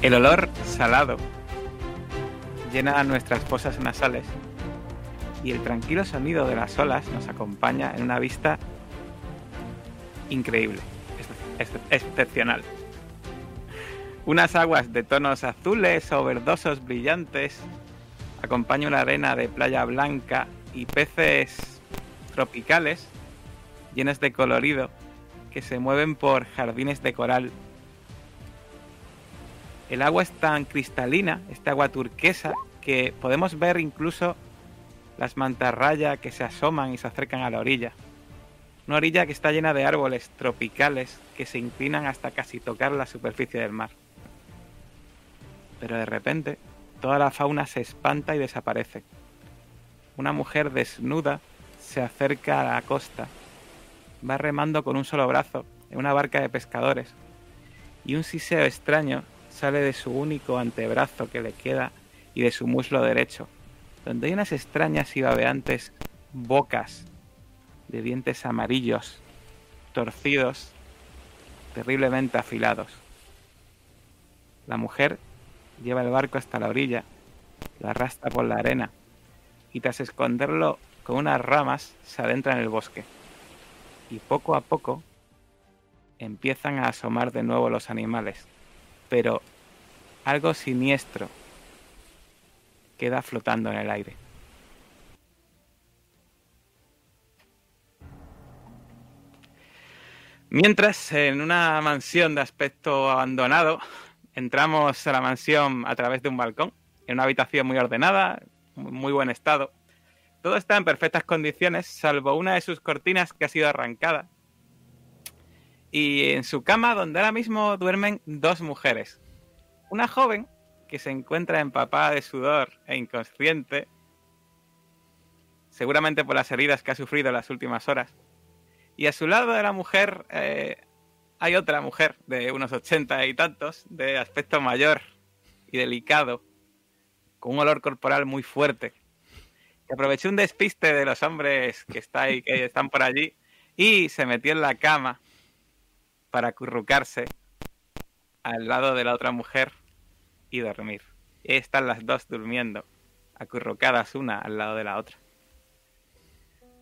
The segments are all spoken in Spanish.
El olor salado llena nuestras fosas nasales y el tranquilo sonido de las olas nos acompaña en una vista increíble, excepcional. Unas aguas de tonos azules o verdosos brillantes acompaña una arena de playa blanca y peces tropicales llenos de colorido que se mueven por jardines de coral. El agua es tan cristalina, esta agua turquesa, que podemos ver incluso las mantarrayas que se asoman y se acercan a la orilla. Una orilla que está llena de árboles tropicales que se inclinan hasta casi tocar la superficie del mar. Pero de repente, toda la fauna se espanta y desaparece. Una mujer desnuda se acerca a la costa. Va remando con un solo brazo en una barca de pescadores. Y un siseo extraño sale de su único antebrazo que le queda y de su muslo derecho, donde hay unas extrañas y babeantes bocas de dientes amarillos, torcidos, terriblemente afilados. La mujer lleva el barco hasta la orilla, la arrastra por la arena y tras esconderlo con unas ramas se adentra en el bosque. Y poco a poco empiezan a asomar de nuevo los animales, pero algo siniestro queda flotando en el aire. Mientras, en una mansión de aspecto abandonado, entramos a la mansión a través de un balcón, en una habitación muy ordenada, muy buen estado. Todo está en perfectas condiciones, salvo una de sus cortinas que ha sido arrancada. Y en su cama, donde ahora mismo duermen dos mujeres. Una joven que se encuentra empapada de sudor e inconsciente, seguramente por las heridas que ha sufrido en las últimas horas. Y a su lado de la mujer eh, hay otra mujer de unos ochenta y tantos, de aspecto mayor y delicado, con un olor corporal muy fuerte, que aprovechó un despiste de los hombres que, está ahí, que están por allí y se metió en la cama para acurrucarse al lado de la otra mujer y dormir. Están las dos durmiendo, acurrucadas una al lado de la otra.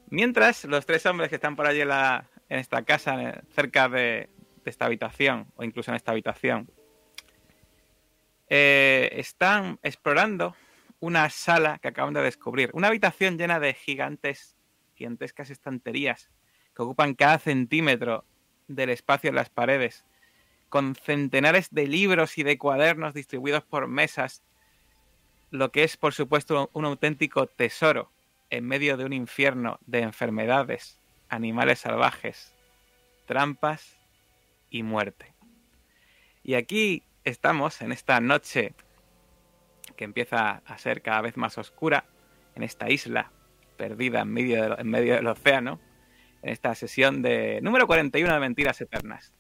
Mientras, los tres hombres que están por allí en esta casa, cerca de, esta habitación, o incluso en esta habitación, eh, están explorando una sala que acaban de descubrir. Una habitación llena de gigantes, gigantescas estanterías que ocupan cada centímetro del espacio en las paredes con centenares de libros y de cuadernos distribuidos por mesas, lo que es por supuesto un auténtico tesoro en medio de un infierno de enfermedades, animales salvajes, trampas y muerte. Y aquí estamos en esta noche que empieza a ser cada vez más oscura, en esta isla perdida en medio, en medio del océano, en esta sesión de número 41 de Mentiras Eternas.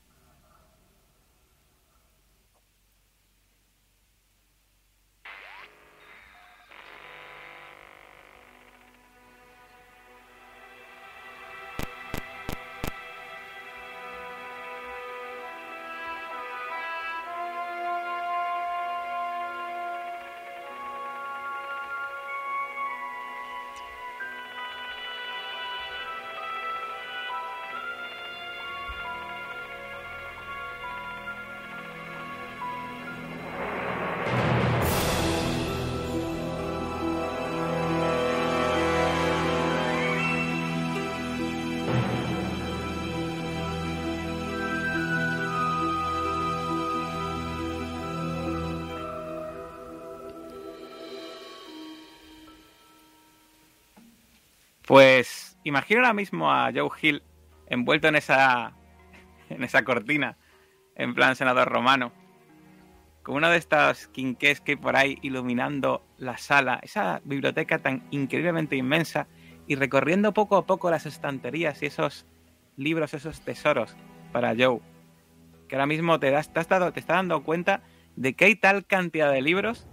Pues imagino ahora mismo a Joe Hill envuelto en esa, en esa cortina, en plan senador romano, con una de estas quinqués que hay por ahí iluminando la sala, esa biblioteca tan increíblemente inmensa, y recorriendo poco a poco las estanterías y esos libros, esos tesoros para Joe. Que ahora mismo te, das, te, has dado, te está dando cuenta de que hay tal cantidad de libros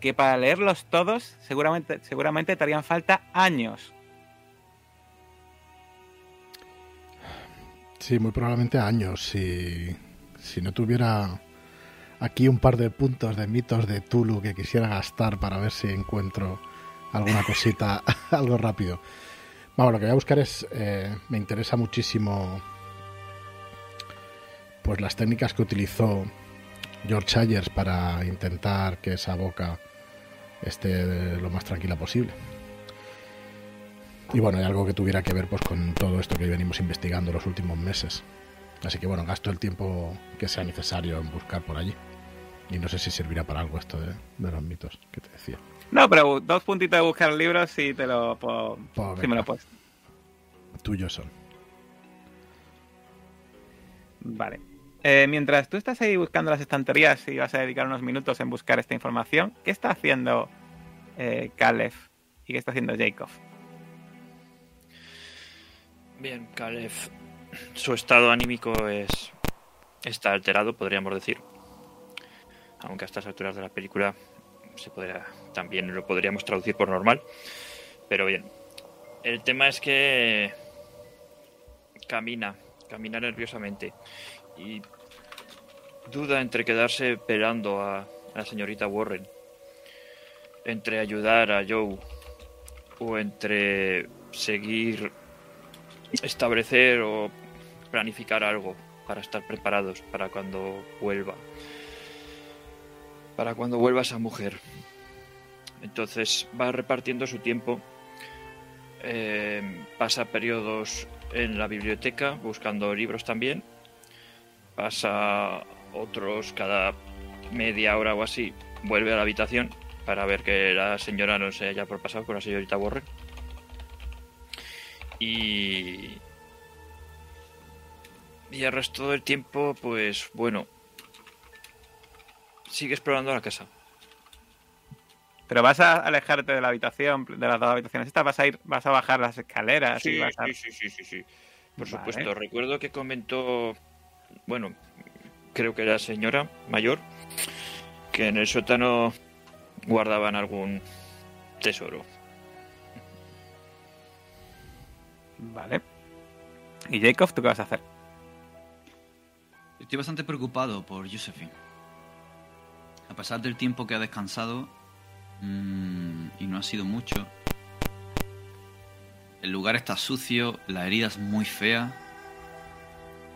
que para leerlos todos seguramente, seguramente te harían falta años. Sí, muy probablemente años. Si, si no tuviera aquí un par de puntos de mitos de Tulu que quisiera gastar para ver si encuentro alguna cosita, algo rápido. Vamos, lo que voy a buscar es, eh, me interesa muchísimo, pues las técnicas que utilizó George Ayers para intentar que esa boca esté lo más tranquila posible. Y bueno, hay algo que tuviera que ver pues con todo esto que venimos investigando los últimos meses. Así que bueno, gasto el tiempo que sea necesario en buscar por allí. Y no sé si servirá para algo esto de, los mitos que te decía. No, pero dos puntitos de buscar libros y te lo puedo... Si me lo puedes. Tuyos son. Vale. Eh, mientras tú estás ahí buscando las estanterías y vas a dedicar unos minutos en buscar esta información, ¿qué está haciendo eh, Caleb y qué está haciendo Jacob? Bien, Caleb, su estado anímico es está alterado, podríamos decir. Aunque a estas alturas de la película se podría también lo podríamos traducir por normal. Pero bien, el tema es que camina, camina nerviosamente y duda entre quedarse esperando a, a la señorita Warren, entre ayudar a Joe o entre seguir establecer o planificar algo para estar preparados para cuando vuelva. Para cuando vuelva esa mujer. Entonces va repartiendo su tiempo. Eh, pasa periodos en la biblioteca buscando libros también. Pasa otros cada media hora o así. Vuelve a la habitación para ver que la señora no se haya pasado con la señorita Borre y. Y el resto del tiempo, pues bueno. Sigue explorando la casa. Pero vas a alejarte de la habitación, de las dos habitaciones estas, vas a ir, vas a bajar las escaleras. Sí, y vas a... sí, sí, sí, sí, sí, Por supuesto. Recuerdo que comentó, bueno, creo que era señora mayor, que en el sótano guardaban algún tesoro. Vale. ¿Y Jacob, tú qué vas a hacer? Estoy bastante preocupado por Josephine. A pesar del tiempo que ha descansado, mmm, y no ha sido mucho, el lugar está sucio, la herida es muy fea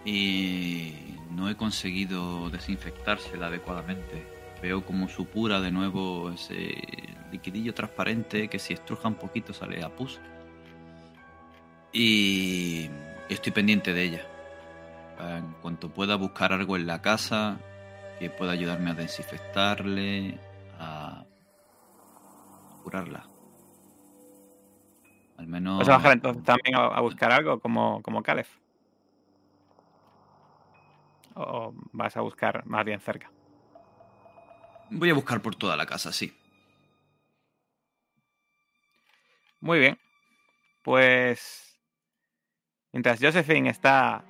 y no he conseguido desinfectársela adecuadamente. Veo como supura de nuevo ese liquidillo transparente que si estruja un poquito sale a pus y estoy pendiente de ella. En cuanto pueda buscar algo en la casa que pueda ayudarme a desinfectarle, a curarla. Al menos. ¿Vas a bajar entonces también a, buscar algo como, como Caleb? ¿O vas a buscar más bien cerca? Voy a buscar por toda la casa, sí. Muy bien. Pues Mientras Josephine está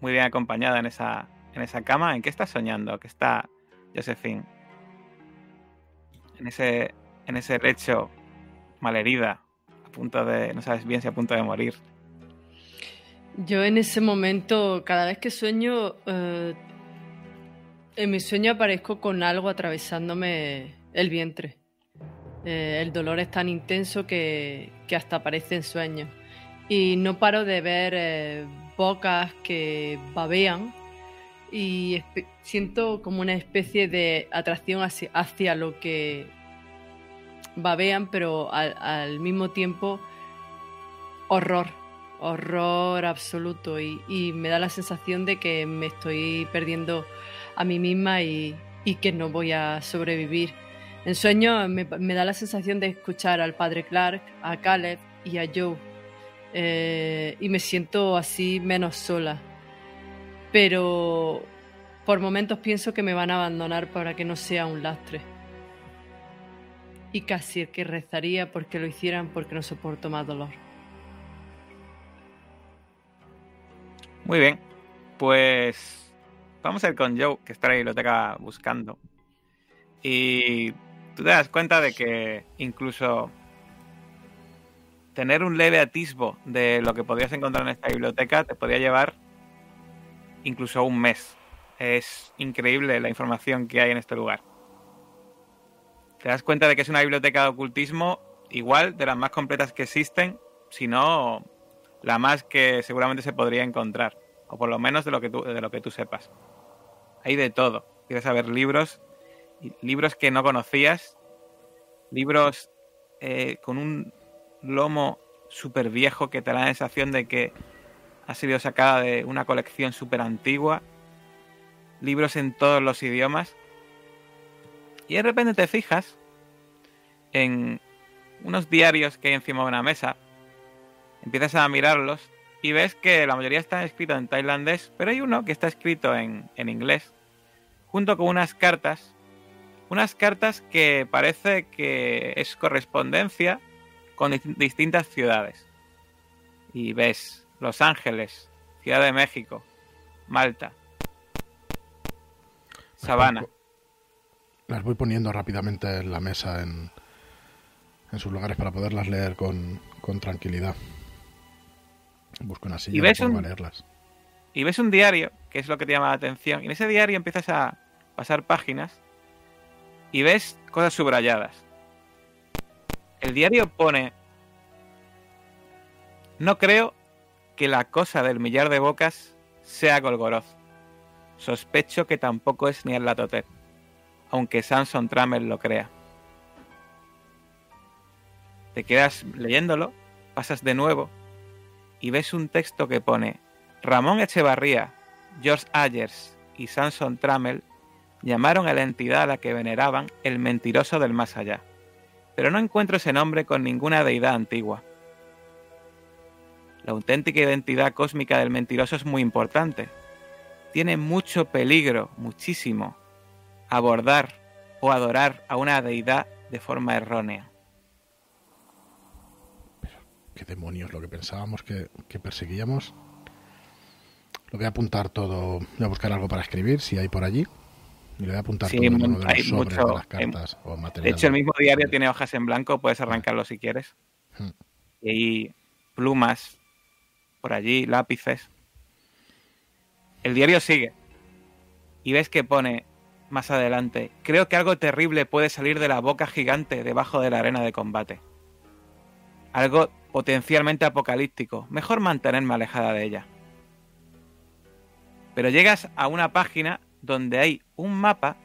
muy bien acompañada en esa, en esa cama, ¿en qué está soñando? ¿Qué está Josephine? En ese, en ese lecho malherida, a punto de, no sabes bien si a punto de morir. Yo en ese momento, cada vez que sueño, eh, en mi sueño aparezco con algo atravesándome el vientre. Eh, el dolor es tan intenso que, que hasta aparece en sueños y no paro de ver eh, bocas que babean y siento como una especie de atracción hacia, lo que babean, pero al, mismo tiempo horror, horror absoluto y, me da la sensación de que me estoy perdiendo a mí misma y, que no voy a sobrevivir. En sueño me, me da la sensación de escuchar al padre Clark, a Caleb y a Joe eh, y me siento así menos sola. Pero por momentos pienso que me van a abandonar para que no sea un lastre. Y casi que rezaría porque lo hicieran porque no soporto más dolor. Muy bien, pues vamos a ir con Joe, que está en la biblioteca buscando. Y tú te das cuenta de que incluso tener un leve atisbo de lo que podrías encontrar en esta biblioteca te podría llevar incluso un mes Es increíble la información que hay en este lugar. Te das cuenta de que es una biblioteca de ocultismo igual de las más completas que existen, si no la más que seguramente se podría encontrar, o por lo menos de lo que tú, de lo que tú sepas. Hay de todo. Quieres saber libros, libros que no conocías, libros eh, con un lomo súper viejo que te da la sensación de que ha sido sacada de una colección súper antigua, libros en todos los idiomas, y de repente te fijas en unos diarios que hay encima de una mesa, empiezas a mirarlos y ves que la mayoría están escritos en tailandés, pero hay uno que está escrito en, en inglés, junto con unas cartas, unas cartas que parece que es correspondencia con distintas ciudades. Y ves Los Ángeles, Ciudad de México, Malta, Sabana. Las voy poniendo rápidamente en la mesa en, en sus lugares para poderlas leer con, con tranquilidad. Busco una silla ves para un- leerlas. Y ves un diario, que es lo que te llama la atención. Y en ese diario empiezas a pasar páginas y ves cosas subrayadas. El diario pone... No creo que la cosa del millar de bocas sea Golgoroth. Sospecho que tampoco es ni el Latotet, aunque Samson Trammell lo crea. Te quedas leyéndolo, pasas de nuevo y ves un texto que pone Ramón Echevarría, George Ayers y Samson Trammell llamaron a la entidad a la que veneraban el mentiroso del más allá, pero no encuentro ese nombre con ninguna deidad antigua. La auténtica identidad cósmica del mentiroso es muy importante. Tiene mucho peligro, muchísimo, abordar o adorar a una deidad de forma errónea. ¿Qué demonios? Lo que pensábamos que, que perseguíamos. Lo voy a apuntar todo. Voy a buscar algo para escribir, si hay por allí. Y le voy a apuntar Sí, todo en uno de hay los sobres mucho- de las hay- cartas De hecho, el mismo diario tiene hojas en blanco, puedes arrancarlo si quieres. Hmm. Y hay plumas por allí, lápices. El diario sigue. Y ves que pone más adelante, creo que algo terrible puede salir de la boca gigante debajo de la arena de combate. Algo potencialmente apocalíptico. Mejor mantenerme alejada de ella. Pero llegas a una página donde hay un mapa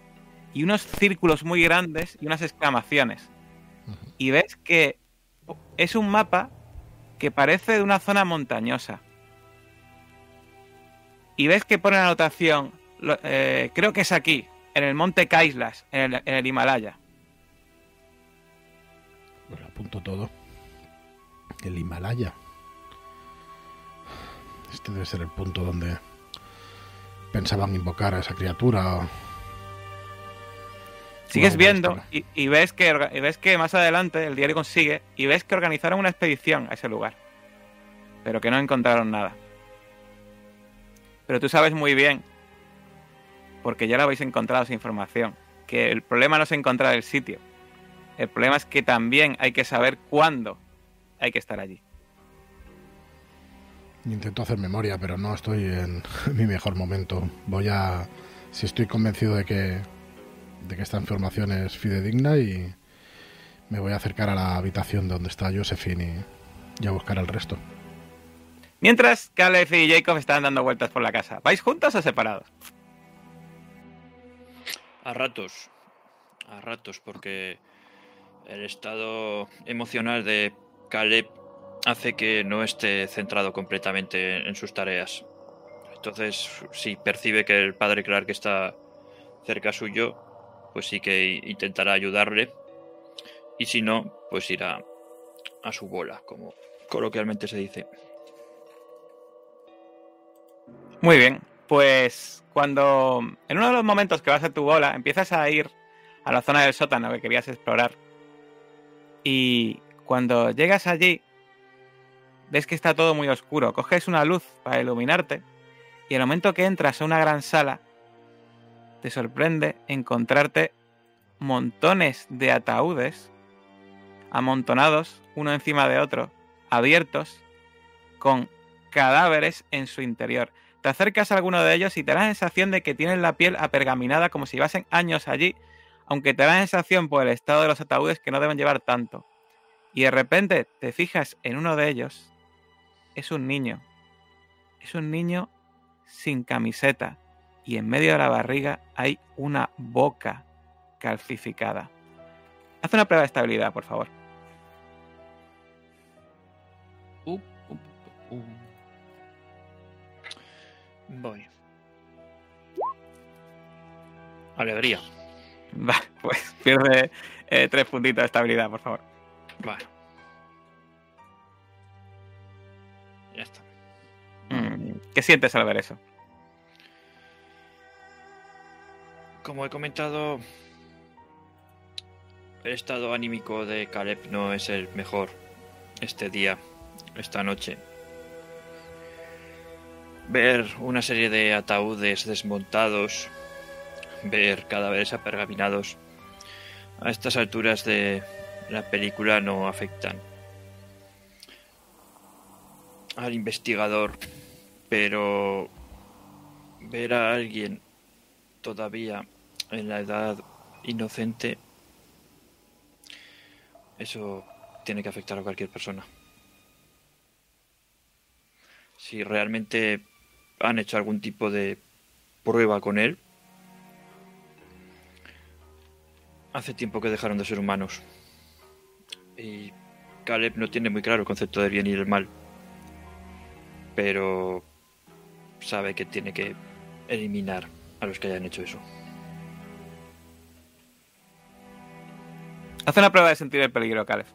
y unos círculos muy grandes y unas exclamaciones. Y ves que es un mapa que parece de una zona montañosa. Y ves que pone la anotación, eh, creo que es aquí, en el monte Kaislas, en el, en el Himalaya. Pues lo apunto todo. El Himalaya. Este debe ser el punto donde pensaban invocar a esa criatura. o- Sigues viendo y, y ves que, y ves que más adelante el diario consigue y ves que organizaron una expedición a ese lugar. Pero que no encontraron nada. Pero tú sabes muy bien, porque ya lo habéis encontrado esa información, que el problema no es encontrar el sitio. El problema es que también hay que saber cuándo hay que estar allí. Intento hacer memoria, pero no estoy en mi mejor momento. Voy a. Si estoy convencido de que. de que esta información es fidedigna y. me voy a acercar a la habitación donde está Josephine y, y a buscar el resto. Mientras Caleb y Jacob están dando vueltas por la casa. ¿Vais juntos o separados? A ratos. A ratos, porque el estado emocional de Caleb hace que no esté centrado completamente en sus tareas. Entonces, si percibe que el padre Clark está cerca suyo, pues sí que intentará ayudarle. Y si no, pues irá a su bola, como coloquialmente se dice. Muy bien, pues cuando en uno de los momentos que vas a tu bola empiezas a ir a la zona del sótano que querías explorar y cuando llegas allí ves que está todo muy oscuro, coges una luz para iluminarte y el momento que entras a una gran sala te sorprende encontrarte montones de ataúdes amontonados uno encima de otro, abiertos con cadáveres en su interior. te acercas a alguno de ellos y te da la sensación de que tienen la piel apergaminada como si llevasen años allí, aunque te da la sensación por el estado de los ataúdes que no deben llevar tanto. Y de repente te fijas en uno de ellos, es un niño. Es un niño sin camiseta y en medio de la barriga hay una boca calcificada. Haz una prueba de estabilidad, por favor. Uh, uh, uh. Voy. Alegría. Va, pues pierde eh, tres puntitos de estabilidad, por favor. Vale. Ya está. Mm, ¿Qué sientes al ver eso? Como he comentado, el estado anímico de Caleb no es el mejor este día, esta noche. Ver una serie de ataúdes desmontados, ver cadáveres apergaminados, a estas alturas de la película no afectan al investigador, pero ver a alguien todavía en la edad inocente, eso tiene que afectar a cualquier persona. Si realmente han hecho algún tipo de prueba con él, hace tiempo que dejaron de ser humanos. Y Caleb no tiene muy claro el concepto del bien y el mal, pero sabe que tiene que eliminar a los que hayan hecho eso. Haz una prueba de sentir el peligro, Caleb.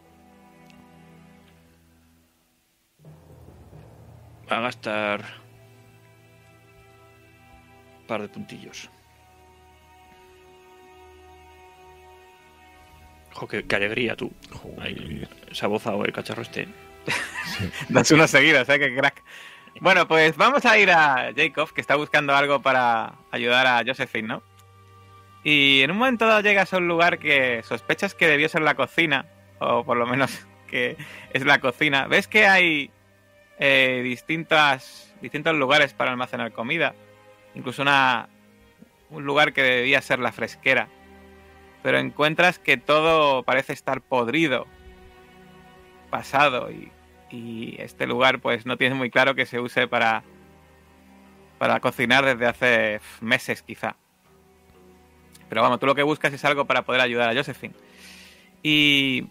Va a gastar un par de puntillos. Jo, qué, qué alegría tú. Ahí, se ha bozado el cacharro este. Das unos seguidos, ¿eh? Qué crack. Bueno, pues vamos a ir a Jacob, que está buscando algo para ayudar a Josephine, ¿no? Y en un momento dado llegas a un lugar que sospechas que debió ser la cocina, o por lo menos que es la cocina. Ves que hay eh, distintas, distintos lugares para almacenar comida, incluso una, un lugar que debía ser la fresquera. Pero encuentras que todo parece estar podrido, pasado y y este lugar pues no tienes muy claro que se use para para cocinar desde hace meses quizá. Pero vamos, tú lo que buscas es algo para poder ayudar a Josephine. Y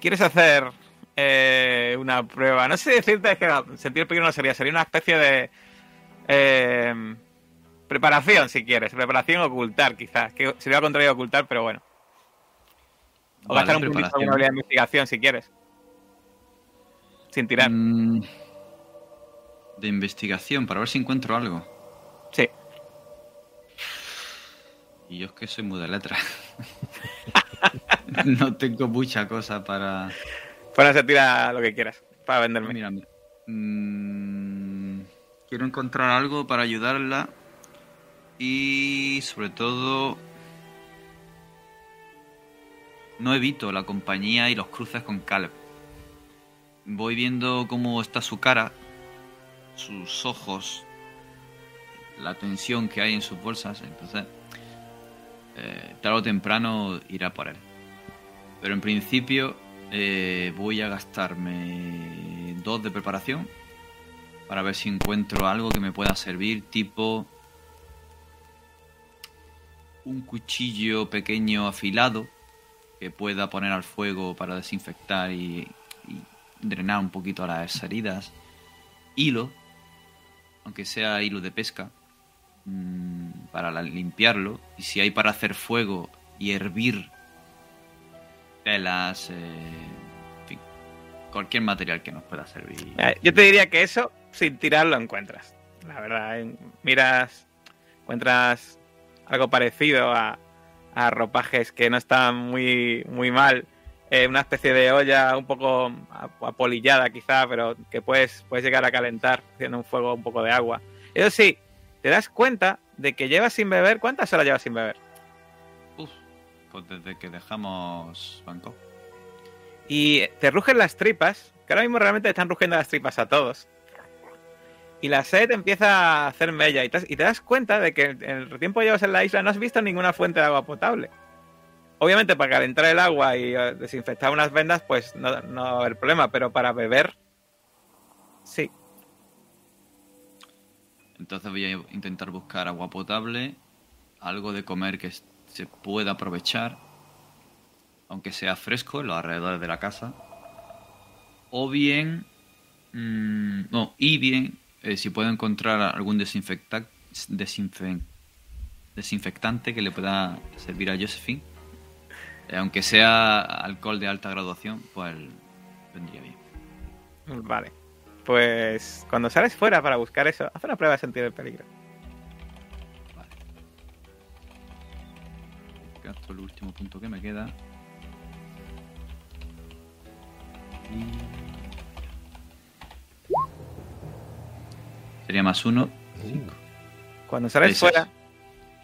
quieres hacer eh, una prueba. No sé decirte que sentir peligro no sería, sería una especie de eh, preparación si quieres, preparación ocultar quizás, que sería lo contrario de ocultar, pero bueno. O Vale, gastar un puntito de una habilidad de investigación si quieres. Sin tirar. Mm, de investigación para ver si encuentro algo. Sí. Y yo es que soy muy de letra. no tengo mucha cosa para. Bueno, se tira lo que quieras para venderme. Mira. Mm, quiero encontrar algo para ayudarla. Y sobre todo. No evito la compañía y los cruces con Caleb. Voy viendo cómo está su cara, sus ojos, la tensión que hay en sus bolsas. Entonces, eh, tarde o temprano irá por él. Pero en principio eh, voy a gastarme dos de preparación para ver si encuentro algo que me pueda servir, tipo un cuchillo pequeño afilado que pueda poner al fuego para desinfectar y, y drenar un poquito las heridas. Hilo, aunque sea hilo de pesca, mm, para limpiarlo. Y si hay para hacer fuego y hervir telas, eh, cualquier material que nos pueda servir. Eh, Yo te diría que eso, sin tirar, lo encuentras. La verdad, miras, encuentras algo parecido a, a ropajes que no están muy, muy mal. Eh, una especie de olla un poco ap- apolillada quizá, pero que puedes, puedes llegar a calentar haciendo un fuego un poco de agua. Eso sí, te das cuenta de que llevas sin beber. ¿Cuántas horas llevas sin beber? Uf, pues desde que dejamos Bangkok. Y te rugen las tripas, que ahora mismo realmente te están rugiendo las tripas a todos. y la sed empieza a hacer mella y te, y te das cuenta de que en el tiempo que llevas en la isla no has visto ninguna fuente de agua potable. Obviamente para calentar el agua y eh, desinfectar unas vendas pues no, no va problema, pero para beber sí. Entonces voy a intentar buscar agua potable, algo de comer que se pueda aprovechar, aunque sea fresco en los alrededores de la casa. O bien, mm, no, y bien, eh, si puedo encontrar algún desinfecta- desinfe- desinfectante que le pueda servir a Josephine. Eh, aunque sea alcohol de alta graduación, pues vendría bien. Vale. Pues cuando sales fuera para buscar eso, haz una prueba de sentir el peligro. Vale. Gasto el último punto que me queda. Y- Sería más uno. Cuando sales fuera,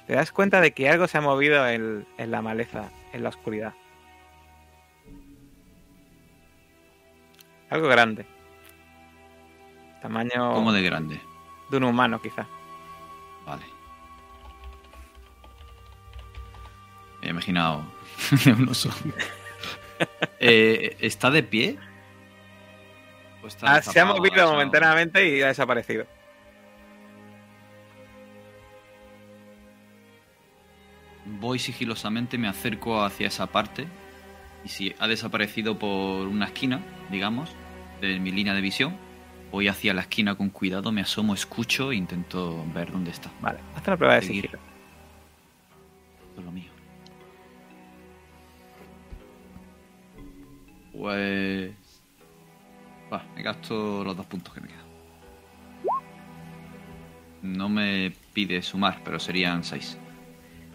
te das cuenta de que algo se ha movido en, en la maleza, en la oscuridad. Algo grande. Tamaño Como de grande. de un humano, quizá. Vale. Me he imaginado un oso. Eh, ¿Está de pie? ¿O está Ah, se ha movido momentáneamente y ha desaparecido. Voy sigilosamente, me acerco hacia esa parte. Y si ha desaparecido por una esquina, digamos, de mi línea de visión, voy hacia la esquina con cuidado, me asomo, escucho e intento ver dónde está. Vale, haz una prueba de Seguir. sigilo. Esto es lo mío. Pues. Va, me gasto los dos puntos que me quedan. No me pide sumar, pero serían seis.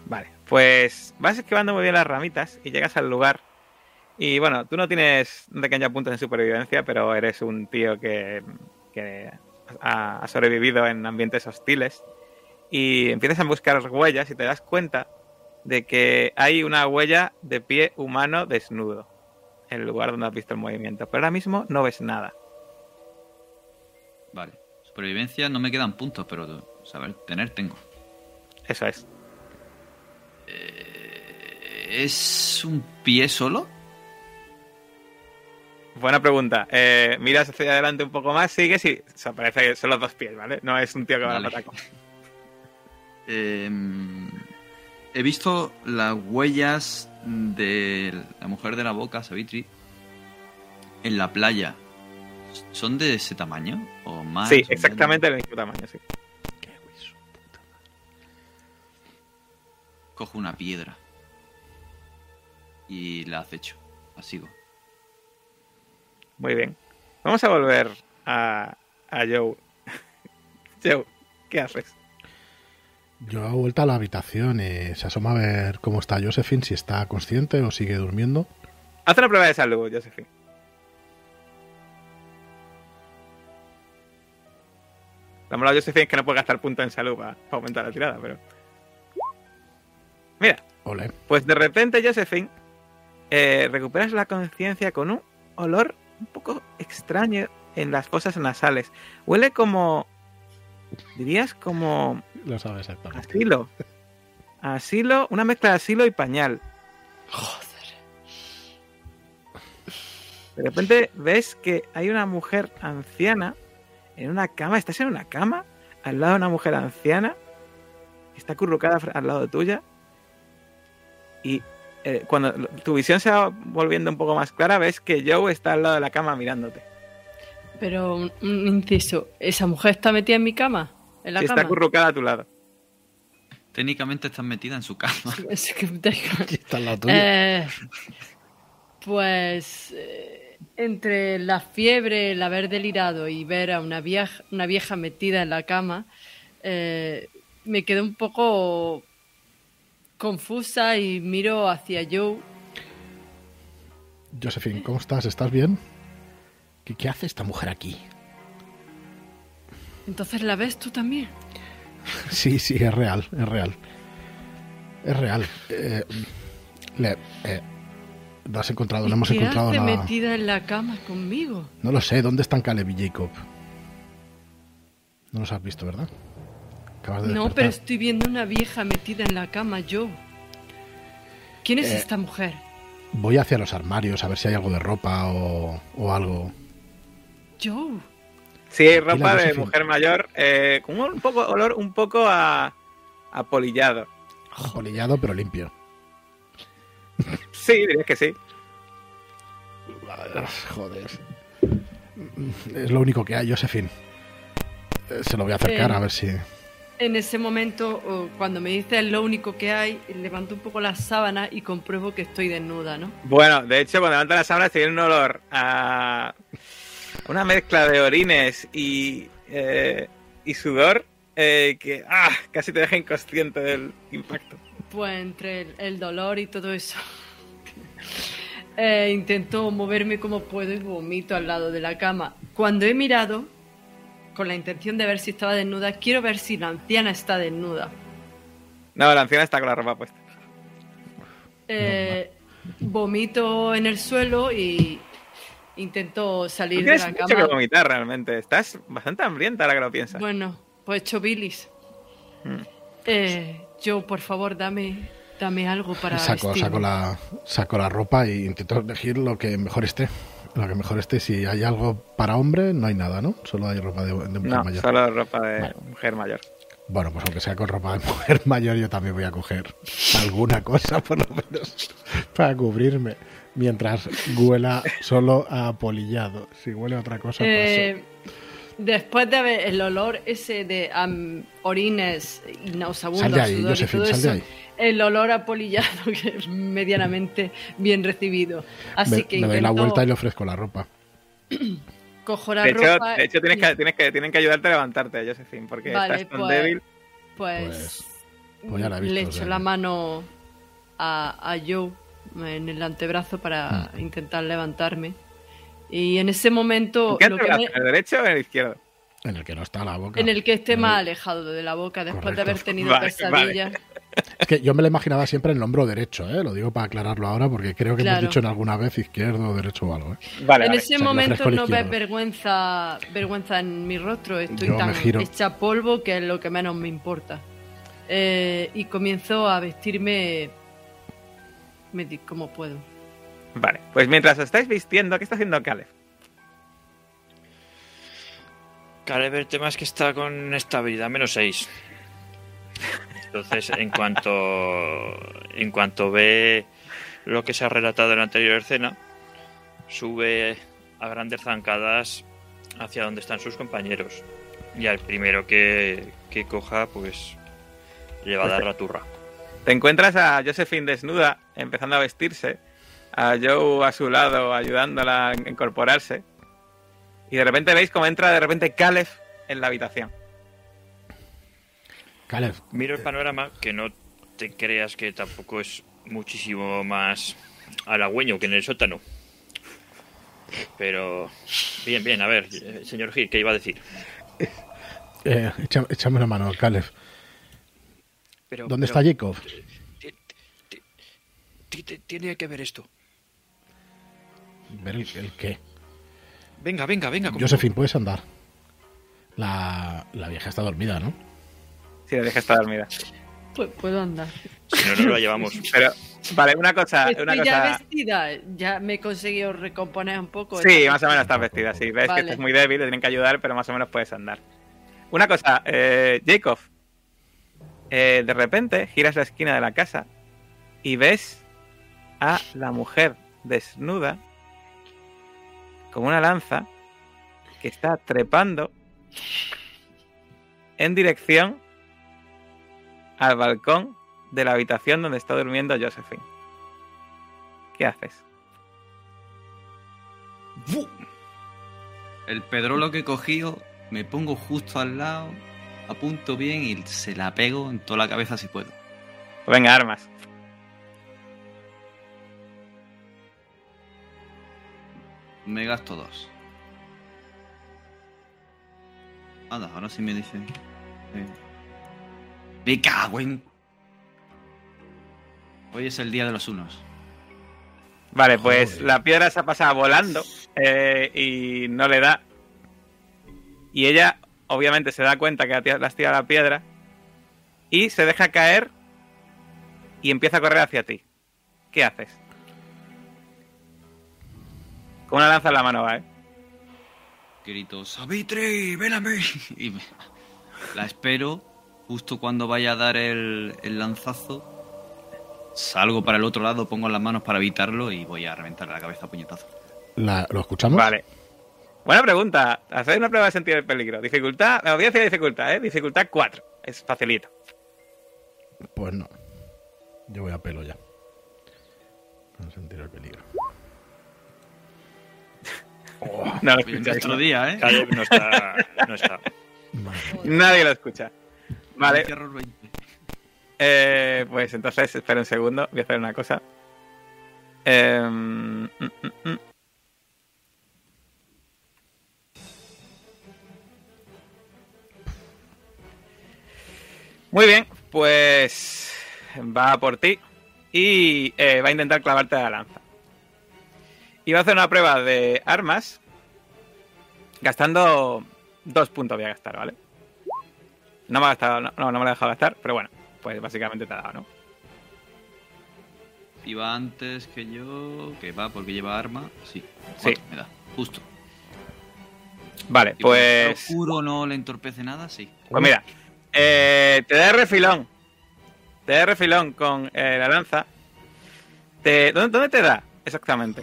Vale, pues vas esquivando muy bien las ramitas y llegas al lugar. Y bueno, tú no tienes un pequeño puntos en supervivencia, pero eres un tío que, que ha, ha sobrevivido en ambientes hostiles. Y empiezas a buscar huellas y te das cuenta de que hay una huella de pie humano desnudo en el lugar donde has visto el movimiento. Pero ahora mismo no ves nada. Vale. Supervivencia no me quedan puntos, pero saber tener tengo. Eso es. ¿Es un pie solo? Buena pregunta. Eh, miras hacia adelante un poco más, sigues y se parece que son los dos pies, ¿vale? No es un tío que va Vale. a pataco. Eh, he visto las huellas de la mujer de la boca, Savitri, en la playa. ¿Son de ese tamaño? ¿O más? Sí, o exactamente del mismo tamaño, sí. Cojo una piedra y la acecho. La sigo. Muy bien. Vamos a volver a, a Joe. Joe, ¿qué haces? Yo he vuelto a la habitación y se asoma a ver cómo está Josephine, si está consciente o sigue durmiendo. Haz una prueba de salud, Josephine. La mala de Josephine es que no puede gastar puntos en salud para, para aumentar la tirada, pero. Mira, pues de repente, Josephine, eh, recuperas la conciencia con un olor un poco extraño en las fosas nasales. Huele como. Dirías como. Lo sabe exactamente. Asilo. Asilo, una mezcla de asilo y pañal. Joder. De repente ves que hay una mujer anciana en una cama. Estás en una cama al lado de una mujer anciana. Está acurrucada fr- al lado tuya. Y eh, cuando tu visión se va volviendo un poco más clara, ves que Joe está al lado de la cama mirándote. Pero un, inciso, ¿esa mujer está metida en mi cama? ¿En la Sí, cama? está acurrucada a tu lado. Técnicamente estás metida en su cama. Es que está al lado tuyo. Eh, pues eh, entre la fiebre, el haber delirado y ver a una vieja, una vieja metida en la cama, eh, me quedé un poco confusa y miro hacia Joe. Josephine, ¿cómo estás? ¿Estás bien? ¿Qué, qué hace esta mujer aquí? Entonces la ves tú también. Sí, sí, es real, es real. Es real. Eh, le, eh, has encontrado, no hemos ¿Qué encontrado hace nada. metida en la cama conmigo? No lo sé, ¿dónde están Caleb y Jacob? No los has visto, ¿verdad? Acabas de No, despertar. pero estoy viendo una vieja metida en la cama, yo. ¿Quién es Eh, esta mujer? Voy hacia los armarios a ver si hay algo de ropa o, o algo. Joe. Sí, ropa de mujer mayor, eh, con un poco olor un poco a, a polillado. Polillado pero limpio. Sí, dirías que sí. Joder. Es lo único que hay, Josephine. Eh, Se lo voy a acercar Eh, a ver si. En ese momento, cuando me dice es lo único que hay, levanto un poco las sábanas y compruebo que estoy desnuda, ¿no? Bueno, de hecho, cuando levantan las sábanas tiene un olor a una mezcla de orines y, eh, y sudor eh, que ah, casi te deja inconsciente del impacto. Pues entre el, el dolor y todo eso. eh, intento moverme como puedo y vomito al lado de la cama. Cuando he mirado, con la intención de ver si estaba desnuda, quiero ver si la anciana está desnuda. No, la anciana está con la ropa puesta. Eh, vomito en el suelo y intento salir de tienes la mucho que cama. vomitar realmente. Estás bastante hambrienta ahora que lo piensas. Bueno, pues he hecho bilis. Mm. Eh, yo, por favor, dame, dame algo para Saco, vestirme. saco, la, saco la ropa e intento elegir lo que mejor esté. Lo que mejor esté. Si hay algo para hombre, no hay nada, ¿no? Solo hay ropa de, de mujer No, mayor. solo ropa de Vale. mujer mayor. Bueno, pues aunque sea con ropa de mujer mayor, yo también voy a coger alguna cosa, por lo menos, para cubrirme. Mientras huela solo a polillado. Si huele a otra cosa, paso. Eh, después de ver el olor ese de am, orines y nauseabundo, Sal de ahí, sudor y Josephine, todo sal de eso, ahí. El olor a polillado que es medianamente bien recibido. Así me, que me doy la vuelta y le ofrezco la ropa. cojo la De hecho, ropa. de hecho tienes y- que, tienes que, tienen que ayudarte a levantarte, Josephine, porque Vale, estás tan pues- débil. Pues, pues ya la he visto, le o echo sea la mano a, a Joe en el antebrazo para Mm. intentar levantarme. Y en ese momento, ¿En qué lo que me- ¿En el derecho o en el izquierdo? En el que no está la boca. en el que esté más alejado de la boca después Correcto. de haber tenido Vale, pesadillas. Es que yo me lo imaginaba siempre en el hombro derecho, ¿eh? Lo digo para aclararlo ahora porque creo que Claro. hemos dicho en alguna vez izquierdo o derecho o algo, ¿eh? Vale, en vale. ese O sea, momento no ves vergüenza, vergüenza en mi rostro. Estoy Yo tan hecha polvo que es lo que menos me importa. Eh, y comienzo a vestirme como puedo. Vale, pues mientras os estáis vistiendo, ¿qué está haciendo Caleb? Caleb, el tema es que está con estabilidad menos 6. Entonces, en cuanto en cuanto ve lo que se ha relatado en la anterior escena, sube a grandes zancadas hacia donde están sus compañeros. Y al primero que, que coja, pues le va a dar la turra. Te encuentras a Josephine desnuda, empezando a vestirse, a Joe a su lado, ayudándola a incorporarse. Y de repente veis cómo entra de repente Caleb en la habitación. Caleb, Miro el panorama, que no te creas que tampoco es muchísimo más halagüeño que en el sótano. Pero, bien, bien, a ver, eh, señor Gil, ¿qué iba a decir? eh, echa- échame una mano, Caleb. Pero, ¿Dónde pero, está Jacob? ti- Tiene que ver esto. Ver el, el qué. Venga, venga, venga. Josephine, puedes andar. La, la vieja está dormida, ¿no? Si la deja estar dormida. Pu- puedo andar. Si no, no la llevamos. Pero, vale, una cosa. Estoy Una ya cosa vestida, ya me he conseguido recomponer un poco. sí, más o menos estás vestida. Sí, ves Vale. que estás muy débil, te tienen que ayudar, pero más o menos puedes andar. Una cosa, eh, Jacob. eh, de repente giras la esquina de la casa y ves a la mujer desnuda con una lanza que está trepando en dirección al balcón de la habitación donde está durmiendo Josephine. ¿Qué haces? El pedrolo que he cogido, me pongo justo al lado, apunto bien y se la pego en toda la cabeza si puedo. Venga, armas. Me gasto dos. Anda, ahora sí me dicen. Eh. Me cago en. Hoy es el día de los unos. Vale, pues Joder. la piedra se ha pasado volando eh, y no le da. Y ella obviamente se da cuenta que le has tirado la piedra y se deja caer y empieza a correr hacia ti. ¿Qué haces? Con una lanza en la mano, va, ¿eh? Grito, Savitri, ven a mí. Y me- la espero justo cuando vaya a dar el, el lanzazo. Salgo para el otro lado, pongo las manos para evitarlo y voy a reventarle la cabeza a puñetazo. La- ¿Lo escuchamos? Vale. Buena pregunta. Haced una prueba de sentir el peligro. Dificultad, la audiencia de dificultad, ¿eh? Dificultad 4. Es facilito. Pues no. Yo voy a pelo ya. Para sentir el peligro. No lo otro día, ¿eh? Caleb no está. No está. Madre. Nadie lo escucha. Vale, Error 20. eh, pues entonces, espera un segundo. Voy a hacer una cosa. Em, mm, mm, mm. Muy bien, pues va por ti y eh, va a intentar clavarte la lanza. Y va a hacer una prueba de armas gastando dos puntos voy a gastar, ¿vale? No me ha gastado, no, no, no me he dejado gastar, pero bueno, pues básicamente te ha dado, ¿no? Y va antes que yo. Que va porque lleva arma. Sí. Sí. Me da. Justo. Vale, Y pues. Oscuro no le entorpece nada, sí. Pues mira, eh, te da refilón. Te da refilón con eh, la lanza. Te, ¿dónde, dónde te da exactamente?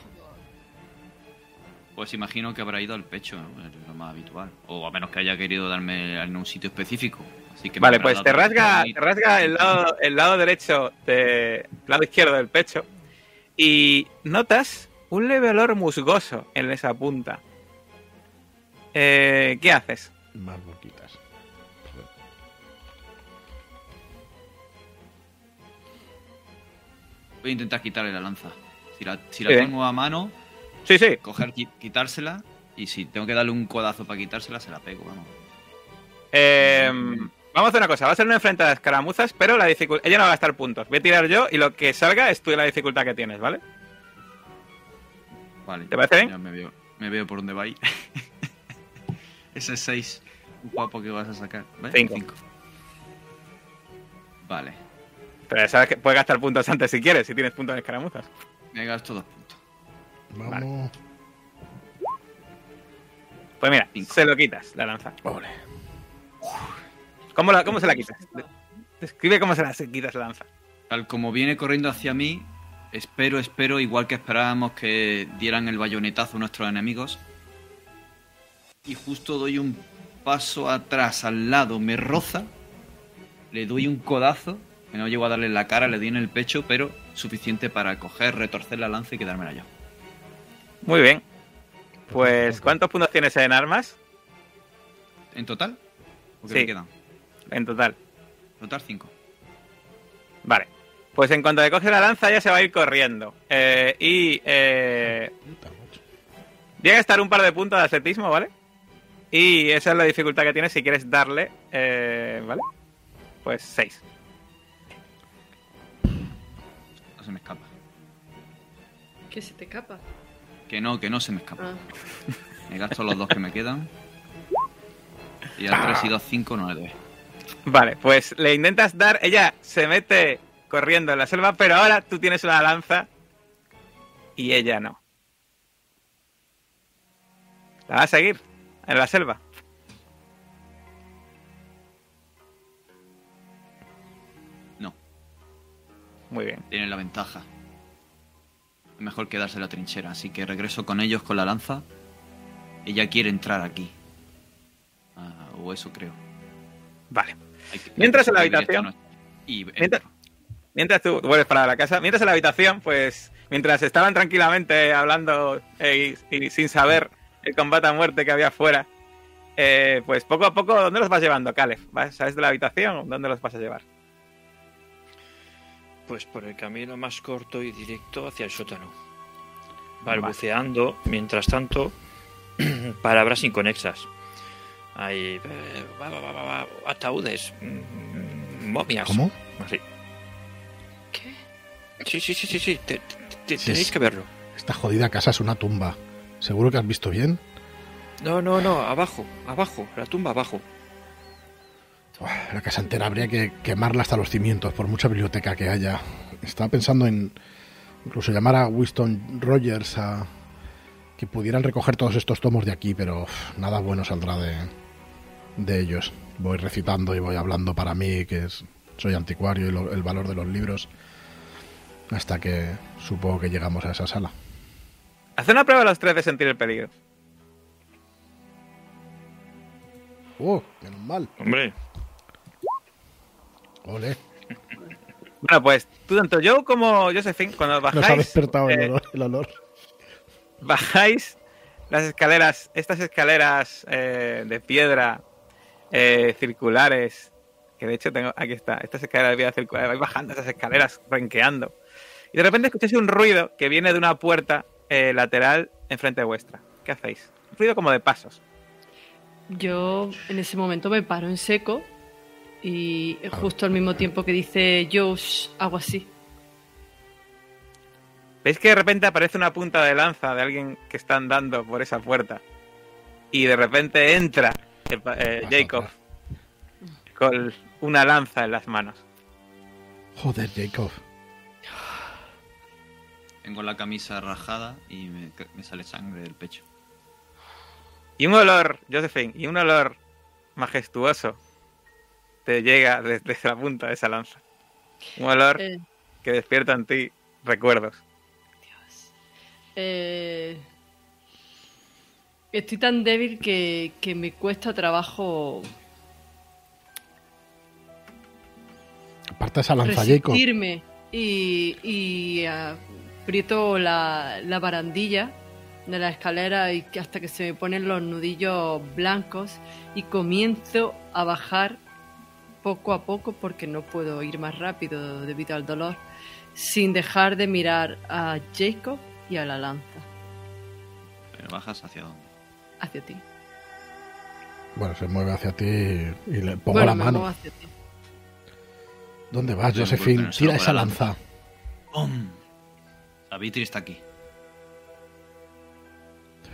Pues imagino que habrá ido al pecho, lo más habitual. O a menos que haya querido darme en un sitio específico. Así que me Vale, pues te rasga, te rasga el lado, el lado derecho, de, el lado izquierdo del pecho. Y notas un leve olor musgoso en esa punta. Eh, ¿Qué haces? Más boquitas. Voy a intentar quitarle la lanza. Si la, si la Sí. tengo a mano, Sí, sí. coger, qui- quitársela. Y si tengo que darle un codazo para quitársela, se la pego, vamos. Eh, vamos a hacer una cosa. Va a ser una enfrentada de escaramuzas, pero la dificultad. Ella no va a gastar puntos. Voy a tirar yo y lo que salga es tú y la dificultad que tienes, ¿vale? Vale. ¿Te parece bien? Ya me veo, me veo por dónde va ahí. Ese 6 guapo que vas a sacar. ¿vale? Cinco. Vale. Pero sabes que puedes gastar puntos antes si quieres, si tienes puntos en escaramuzas. Me gasto dos puntos. Vamos. Pues mira, Cinco. se lo quitas, la lanza. ¿Cómo, la- cómo se la quitas? De- Describe cómo se la se- quitas la lanza. Tal como viene corriendo hacia mí, espero, espero, igual que esperábamos que dieran el bayonetazo a nuestros enemigos. Y justo doy un paso atrás, al lado, me roza, le doy un codazo, que no llego a darle en la cara, le doy en el pecho, pero suficiente para coger, retorcer la lanza y quedármela yo. Muy bien. Pues, ¿cuántos puntos tienes en armas? ¿En total? ¿O qué Sí. me quedan? En total. En total 5. Vale. Pues en cuanto le coge la lanza, ya se va a ir corriendo. Eh, y eh, voy a gastar un par de puntos de atletismo, ¿vale? Y esa es la dificultad que tienes si quieres darle, eh, ¿vale? Pues 6. No se me escapa. ¿Qué se te capa? Que no, que no se me escapa. Ah, Me gasto los dos que me quedan. Y al 3 y 2, 5 no le doy. Vale, pues le intentas dar. Ella se mete corriendo en la selva, pero ahora tú tienes una lanza y ella no. ¿La vas a seguir en la selva? No, Muy bien. tienen la ventaja. Mejor quedarse en la trinchera, así que regreso con ellos con la lanza. Ella quiere entrar aquí. Ah, o eso creo. Vale. Mientras en la habitación- Y Mientras, tú vuelves para la casa, mientras en la habitación, pues mientras estaban tranquilamente hablando eh, y, y sin saber el combate a muerte que había afuera, eh, pues poco a poco, ¿dónde los vas llevando, Caleb? ¿Vas- ¿Sabes de la habitación? ¿Dónde los vas a llevar? Pues por el camino más corto y directo hacia el sótano. Vale. Balbuceando, mientras tanto, palabras inconexas. Hay eh, ataúdes, mm, momias. ¿Cómo? Así. ¿Qué? Sí, sí, sí, sí, sí. te- te- te- Sí, tenéis que verlo. Esta jodida casa es una tumba. ¿Seguro que has visto bien? No, no, no, abajo, abajo, la tumba abajo. La casa entera habría que quemarla hasta los cimientos, por mucha biblioteca que haya. Estaba pensando en incluso llamar a Winston Rogers a que pudieran recoger todos estos tomos de aquí, pero nada bueno saldrá de, de ellos. Voy recitando y voy hablando para mí, que es, soy anticuario y lo- el valor de los libros, hasta que supongo que llegamos a esa sala. Haz una prueba a los tres de sentir el peligro. ¡Oh! Menos mal. Hombre, Ole. Bueno, pues tú, tanto yo como Josephine, cuando Nos bajáis, ha despertado el eh, olor. El olor. bajáis las escaleras, estas escaleras eh, de piedra eh, circulares, que de hecho tengo, aquí está, estas escaleras de piedra circulares, vais bajando esas escaleras renqueando. Y de repente escucháis un ruido que viene de una puerta eh, lateral enfrente vuestra. ¿Qué hacéis? Un ruido como de pasos. Yo en ese momento me paro en seco y Ah. justo al mismo tiempo que dice yo shh, hago así. ¿Veis que de repente aparece una punta de lanza de alguien que está andando por esa puerta? Y de repente entra eh, Pasa Jacob con una lanza en las manos. Joder, Jacob. Tengo la camisa rajada y me, me sale sangre del pecho. Y un olor, Josephine, y un olor majestuoso te llega desde, la punta de esa lanza. Un olor Eh, que despierta en ti recuerdos. eh, estoy tan débil que, que me cuesta trabajo Aparta esa lanza, Jacob. resistirme y, y aprieto la, la barandilla de la escalera y que hasta que se me ponen los nudillos blancos y comienzo a bajar poco a poco porque no puedo ir más rápido debido al dolor sin dejar de mirar a Jacob y a la lanza Pero bajas hacia dónde. hacia ti. Bueno, se mueve hacia ti y le pongo Bueno, la me mano. muevo hacia ti. ¿Dónde vas, Josephine? Tira esa lanza. ¡Pum! Savitri está aquí.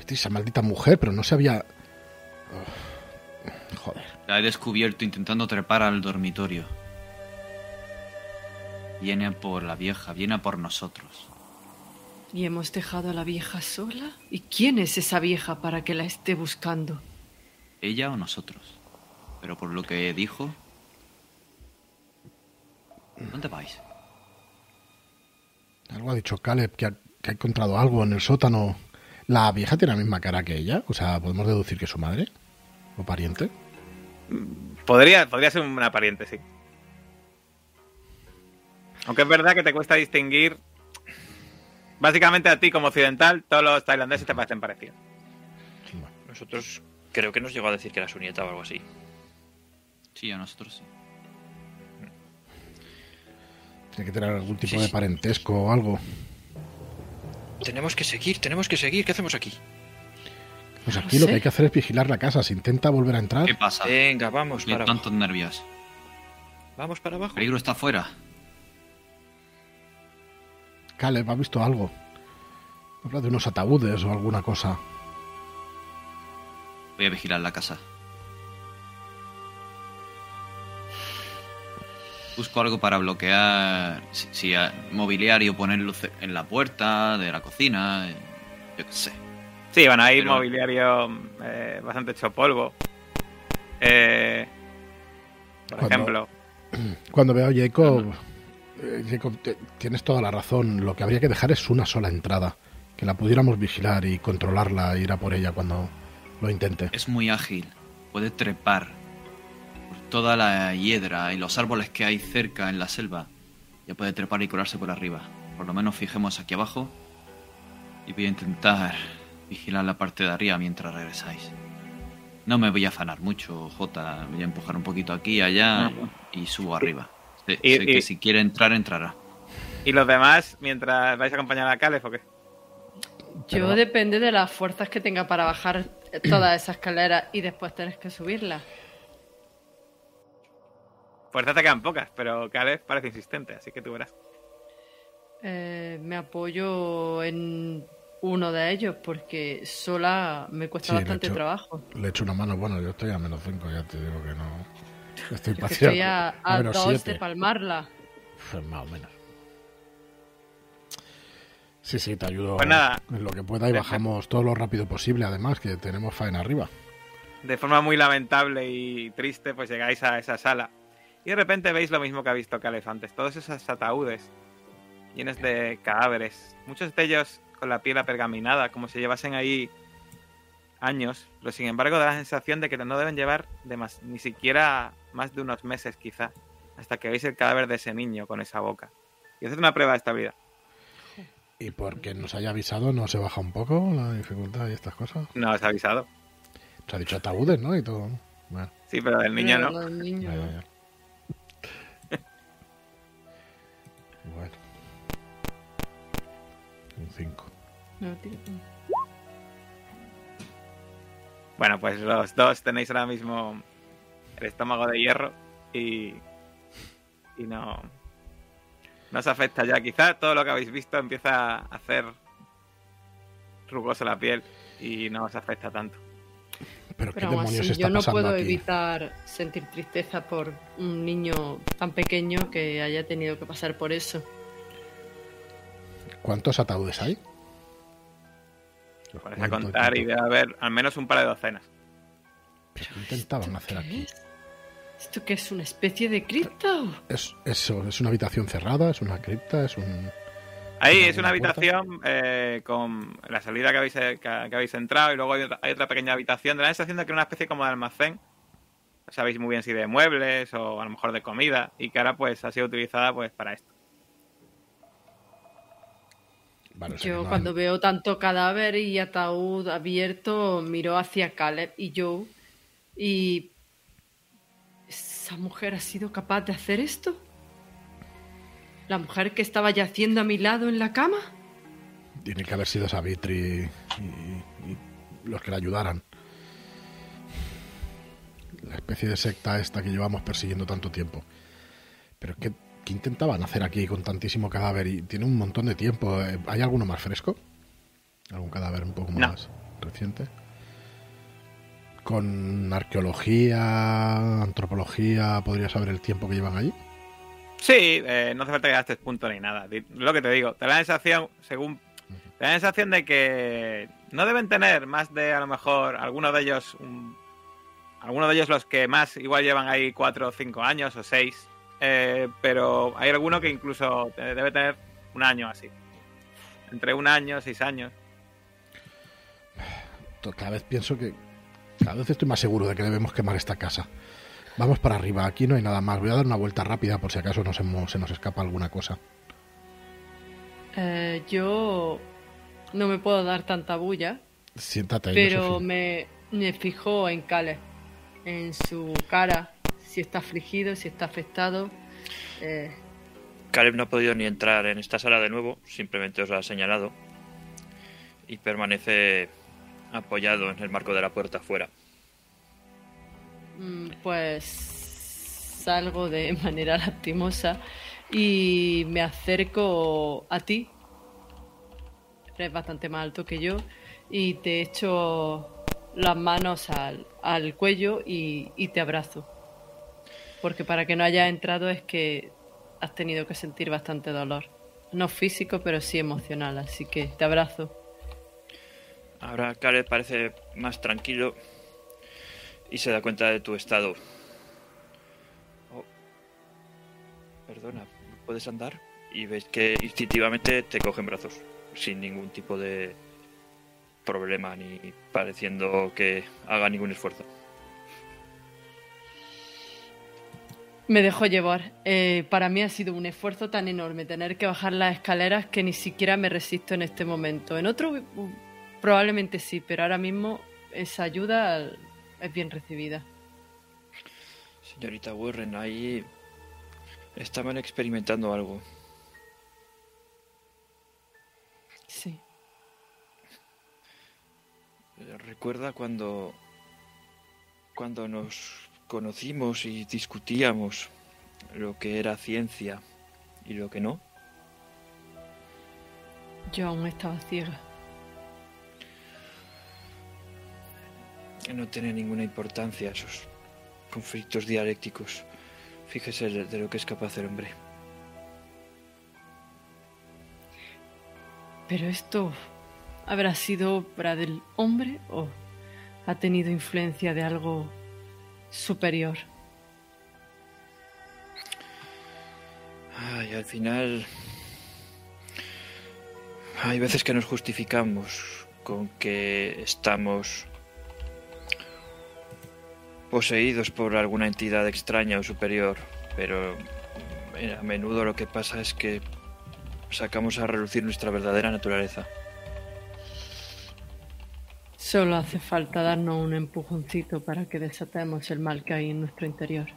Esa maldita mujer, pero no se había... La he descubierto intentando trepar al dormitorio. Viene por la vieja, viene a por nosotros. ¿Y hemos dejado a la vieja sola? ¿Y quién es esa vieja para que la esté buscando? ¿Ella o nosotros? Pero por lo que dijo... ¿Dónde vais? Algo ha dicho Caleb, que ha, que ha encontrado algo en el sótano. ¿La vieja tiene la misma cara que ella? O sea, ¿podemos deducir que es su madre? ¿O pariente? Podría, podría ser una pariente, sí. Aunque es verdad que te cuesta distinguir. Básicamente a ti como occidental, todos los tailandeses te parecen parecidos. nosotros creo que nos llegó a decir que era su nieta o algo así. Sí, a nosotros sí. Tiene que tener algún tipo Sí, de sí. parentesco o algo. Tenemos que seguir, tenemos que seguir. ¿Qué hacemos aquí? Pues No aquí lo sé. que hay que hacer es vigilar la casa. Si intenta volver a entrar... ¿Qué pasa? Venga, vamos Tiene para abajo. tantos nervios. Vamos para abajo. El peligro está afuera. Caleb ha visto algo. Habla de unos ataúdes o alguna cosa. Voy a vigilar la casa. Busco algo para bloquear, si, si a- mobiliario, ponerlo ce- en la puerta de la cocina, yo qué sé. Sí, van a ir Pero- mobiliario eh, bastante hecho polvo. Eh, por Cuando- ejemplo, Cuando veo a Jacob... eh, Jacob, te- tienes toda la razón. Lo que habría que dejar es una sola entrada. Que la pudiéramos vigilar y controlarla e ir a por ella cuando lo intente. Es muy ágil, puede trepar por toda la hiedra y los árboles que hay cerca en la selva. Ya puede trepar y colarse por arriba. Por lo menos fijemos aquí abajo y voy a intentar vigilar la parte de arriba mientras regresáis. No me voy a afanar mucho, Jota. Voy a empujar un poquito aquí y allá Ujú. y subo arriba. Sé, Y- sé y- que si quiere entrar, entrará. ¿y los demás mientras vais a acompañar a Caleb o qué? Yo Pero- depende de las fuerzas que tenga para bajar toda esa escalera y después tener que subirla. Fuerzas te quedan pocas, pero Caleb parece insistente, así que tú verás. Eh, me apoyo en uno de ellos, porque sola me cuesta Sí, le bastante echo- trabajo. Le echo una mano. Bueno, yo estoy a menos 5, ya te digo que no. Estoy paseando. estoy a, a menos dos de siete. palmarla. Pues más o menos. Sí, sí, te ayudo Pues nada. en lo que pueda y bajamos todo lo rápido posible, además, que tenemos faena arriba. De forma muy lamentable y triste, pues llegáis a esa sala. Y de repente veis lo mismo que ha visto Calef antes. Todos esos ataúdes llenos de cadáveres. Muchos de ellos con la piel apergaminada, como si llevasen ahí años. Pero sin embargo da la sensación de que no deben llevar de más, ni siquiera más de unos meses quizá. Hasta que veis el cadáver de ese niño con esa boca. Y haced una prueba de estabilidad. Y porque nos haya avisado, ¿no se baja un poco la dificultad y estas cosas? No os he avisado. Se ha dicho ataúdes, ¿no? Y todo. Bueno, Sí, pero del niño Pero no. del niño ya, no. ya, ya. No, tira. Bueno, pues los dos tenéis ahora mismo el estómago de hierro y, y no, no os afecta ya. Quizá todo lo que habéis visto empieza a hacer rugosa la piel y no os afecta tanto. Pero, ¿qué Pero aún demonios así, está yo no puedo aquí? evitar sentir tristeza por un niño tan pequeño que haya tenido que pasar por eso. ¿Cuántos ataúdes hay? Pones a contar y debe haber al menos un par de docenas. ¿Pero qué intentaban ¿Esto hacer qué aquí? es? ¿Esto qué es? ¿Una especie de cripta? o? Es, eso, es una habitación cerrada, es una cripta, es un... Ahí ¿Una es una habitación eh, con la salida que habéis, que, que habéis entrado y luego hay otra, hay otra pequeña habitación. De la sensación de que era una especie como de almacén. No sabéis muy bien si de muebles o a lo mejor de comida y que ahora pues ha sido utilizada pues para esto. Vale, o sea que Yo no cuando veo tanto cadáver y ataúd abierto, miro hacia Caleb y Joe y... ¿Esa mujer ha sido capaz de hacer esto? ¿La mujer que estaba yaciendo a mi lado en la cama? Tiene que haber sido Savitri y, y los que la ayudaran. La especie de secta esta que llevamos persiguiendo tanto tiempo. Pero ¿qué, qué intentaban hacer aquí con tantísimo cadáver? Y tiene un montón de tiempo. Eh, ¿Hay alguno más fresco? ¿Algún cadáver un poco No. más reciente? Con arqueología, antropología, ¿podría saber el tiempo que llevan allí? Sí, eh, no hace falta que gastes punto ni nada. Lo que te digo, te da la sensación, según. Te da la sensación de que no deben tener más de a lo mejor algunos de ellos. un- algunos de ellos los que más igual llevan ahí cuatro o cinco años o seis. Eh, pero hay alguno que incluso debe tener un año así. Entre un año, seis años. Cada vez pienso que. Cada vez estoy más seguro de que debemos quemar esta casa. Vamos para arriba, aquí no hay nada más. Voy a dar una vuelta rápida por si acaso nos hemos- se nos escapa alguna cosa. Eh, yo no me puedo dar tanta bulla, Siéntate ahí, pero me, me fijo en Caleb, en su cara, si está afligido, si está afectado. Eh, Caleb no ha podido ni entrar en esta sala de nuevo, simplemente os lo ha señalado. Y permanece apoyado en el marco de la puerta afuera. Mm, Pues salgo de manera lastimosa y me acerco a ti. Eres bastante más alto que yo y te echo las manos al, al cuello y, y te abrazo. Porque para que no hayas entrado es que has tenido que sentir bastante dolor. No físico, pero sí emocional. Así que te abrazo. Ahora Caleb parece más tranquilo y se da cuenta de tu estado. Oh. Perdona, ¿puedes andar? Y ves que instintivamente te coge en brazos, sin ningún tipo de problema ni pareciendo que haga ningún esfuerzo. Me dejo llevar. Eh, para mí ha sido un esfuerzo tan enorme tener que bajar las escaleras que ni siquiera me resisto en este momento. En otro probablemente sí, pero ahora mismo esa ayuda es bien recibida. Señorita Warren, ahí estaban experimentando algo. Sí. ¿Recuerda cuando cuando nos conocimos y discutíamos lo que era ciencia y lo que no. Yo aún estaba ciega. No tiene ninguna importancia esos conflictos dialécticos. Fíjese de lo que es capaz el hombre. Pero esto habrá sido obra del hombre o ha tenido influencia de algo superior. Ay, al final. Hay veces que nos justificamos con que estamos poseídos por alguna entidad extraña o superior, pero eh, a menudo lo que pasa es que sacamos a relucir nuestra verdadera naturaleza. Solo hace falta darnos un empujoncito para que desatemos el mal que hay en nuestro interior.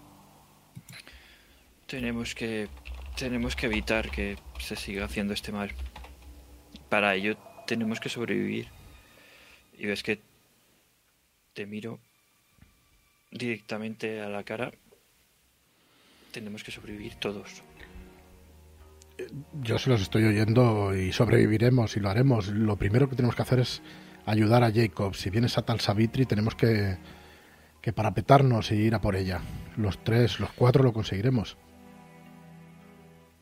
Tenemos que tenemos que evitar que se siga haciendo este mal. Para ello tenemos que sobrevivir. Y ves que te miro directamente a la cara. Tenemos que sobrevivir todos. Yo se los estoy oyendo y sobreviviremos y lo haremos. Lo primero que tenemos que hacer es ayudar a Jacob. Si vienes a Tal Savitri, tenemos que, que parapetarnos y ir a por ella. Los tres, los cuatro lo conseguiremos.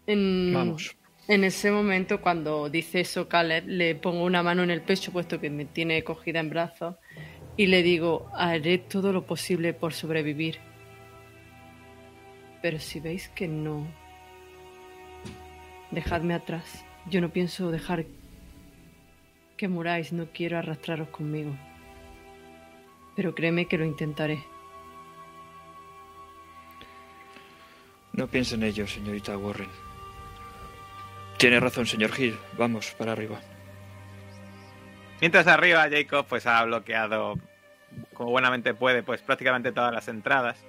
En, Vamos. En ese momento, cuando dice eso Caleb, le pongo una mano en el pecho, puesto que me tiene cogida en brazos, y le digo, haré todo lo posible por sobrevivir. Pero si veis que no, dejadme atrás. Yo no pienso dejar que muráis, no quiero arrastraros conmigo. Pero créeme que lo intentaré. No piense en ello, señorita Warren. Tiene razón, señor Hill. Vamos, para arriba. Mientras arriba, Jacob pues ha bloqueado como buenamente puede, pues prácticamente todas las entradas.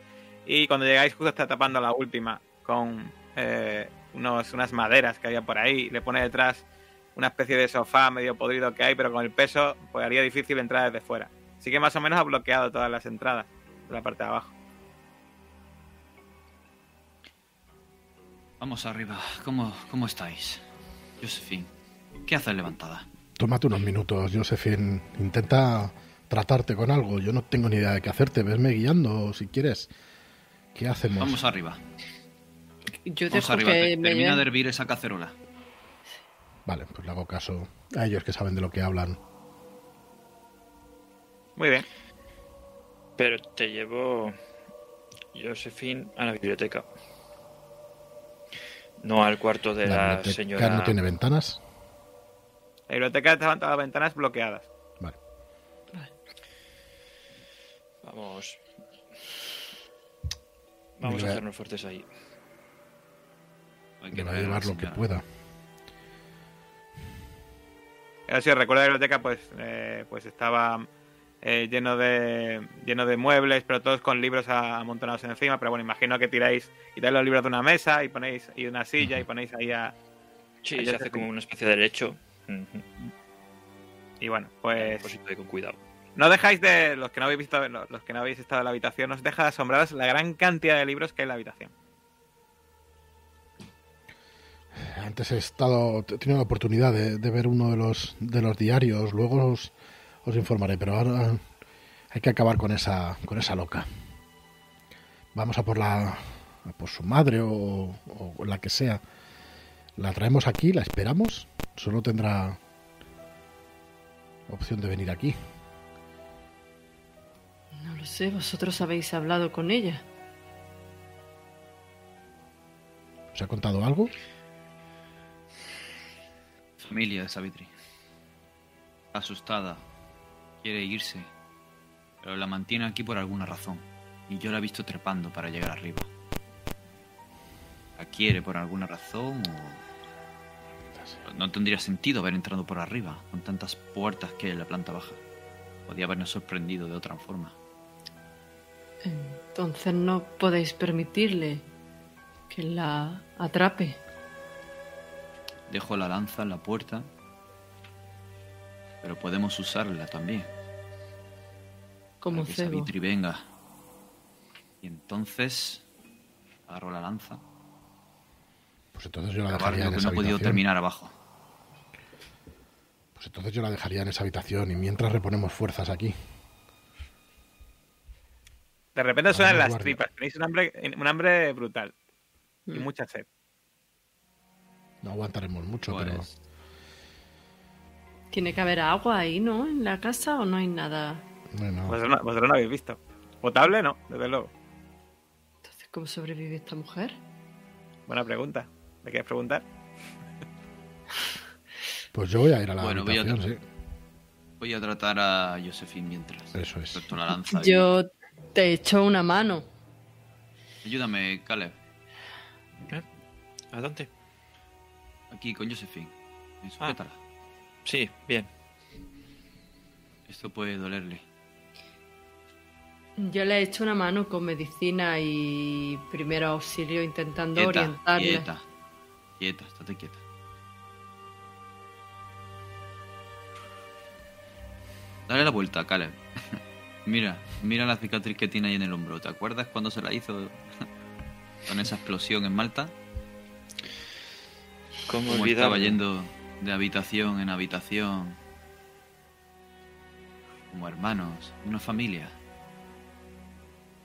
Y cuando llegáis justo está tapando la última con eh, unos, unas maderas que había por ahí. Le pone detrás una especie de sofá medio podrido que hay, pero con el peso pues haría difícil entrar desde fuera. Así que más o menos ha bloqueado todas las entradas de la parte de abajo. Vamos arriba. ¿Cómo, cómo estáis? Josephine, ¿qué haces levantada? Tómate unos minutos, Josephine. Intenta tratarte con algo. Yo no tengo ni idea de qué hacerte. Vesme guiando si quieres. ¿Qué hacemos? Vamos arriba. Yo Vamos dejo arriba. que Te- me Termina de hervir esa cacerola. Vale, pues le hago caso a ellos que saben de lo que hablan. Muy bien. Pero te llevo, Josephine, a la biblioteca. No al cuarto de la, biblioteca señora. no tiene ventanas. La biblioteca estaban todas las ventanas bloqueadas. Vale. Vamos. Vamos Mira. a hacernos fuertes ahí. Hay Que va a llevar la lo que pueda. Pero si os recuerda la biblioteca, pues, eh, pues estaba eh, lleno de lleno de muebles, pero todos con libros amontonados encima. Pero bueno, imagino que tiráis, quitáis los libros de una mesa y ponéis y una silla y ponéis ahí a. Sí, se hace como una especie de lecho. Ujú. Y bueno, pues de con cuidado. no dejáis de los que no habéis visto, los que no habéis estado en la habitación, os deja de asombraros la gran cantidad de libros que hay en la habitación. Antes he estado, he tenido la oportunidad de, de ver uno de los de los diarios. Luego os, os informaré, pero ahora hay que acabar con esa con esa loca. Vamos a por la a por su madre o, o la que sea. La traemos aquí, la esperamos. Solo tendrá opción de venir aquí. No lo sé, vosotros habéis hablado con ella. ¿Os ha contado algo? Familia de Savitri. Asustada. Quiere irse. Pero la mantiene aquí por alguna razón. Y yo la he visto trepando para llegar arriba. ¿La quiere por alguna razón o.? No tendría sentido haber entrado por arriba, con tantas puertas que en la planta baja. Podía habernos sorprendido de otra forma. Entonces no podéis permitirle que la atrape. Dejo la lanza en la puerta. Pero podemos usarla también. Como para que cebo. Savitri venga. Y entonces agarro la lanza. Pues entonces yo la dejaría lo en que esa no he podido habitación. terminar abajo. Pues entonces yo la dejaría en esa habitación y mientras reponemos fuerzas aquí. De repente suenan las guardia. tripas. Tenéis un hambre, un hambre brutal. Y Mm. mucha sed. No aguantaremos mucho, pero Pues, Tiene que haber agua ahí, ¿no? En la casa o no hay nada. bueno, Vosotros, no, vosotros no habéis visto. Potable no, desde luego. Entonces, ¿cómo sobrevive esta mujer? Buena pregunta. ¿Me quieres preguntar? pues yo voy a ir a la Bueno, voy a habitación, voy a tratar a Josephine mientras. Eso es. Suelto la lanza. y- Yo te echo una mano. Ayúdame, Caleb. ¿Eh? ¿A dónde? Aquí con Josephine. Ah. Sujétala. Sí, bien. Esto puede dolerle. Yo le he hecho una mano con medicina y primero auxilio intentando Quieta, orientarle. quieta. Quieta, estate quieta. Dale la vuelta, Caleb. mira, mira la cicatriz que tiene ahí en el hombro. ¿Te acuerdas cuando se la hizo con esa explosión en Malta? ¿Cómo Cómo estaba yendo de habitación en habitación. Como hermanos, una familia.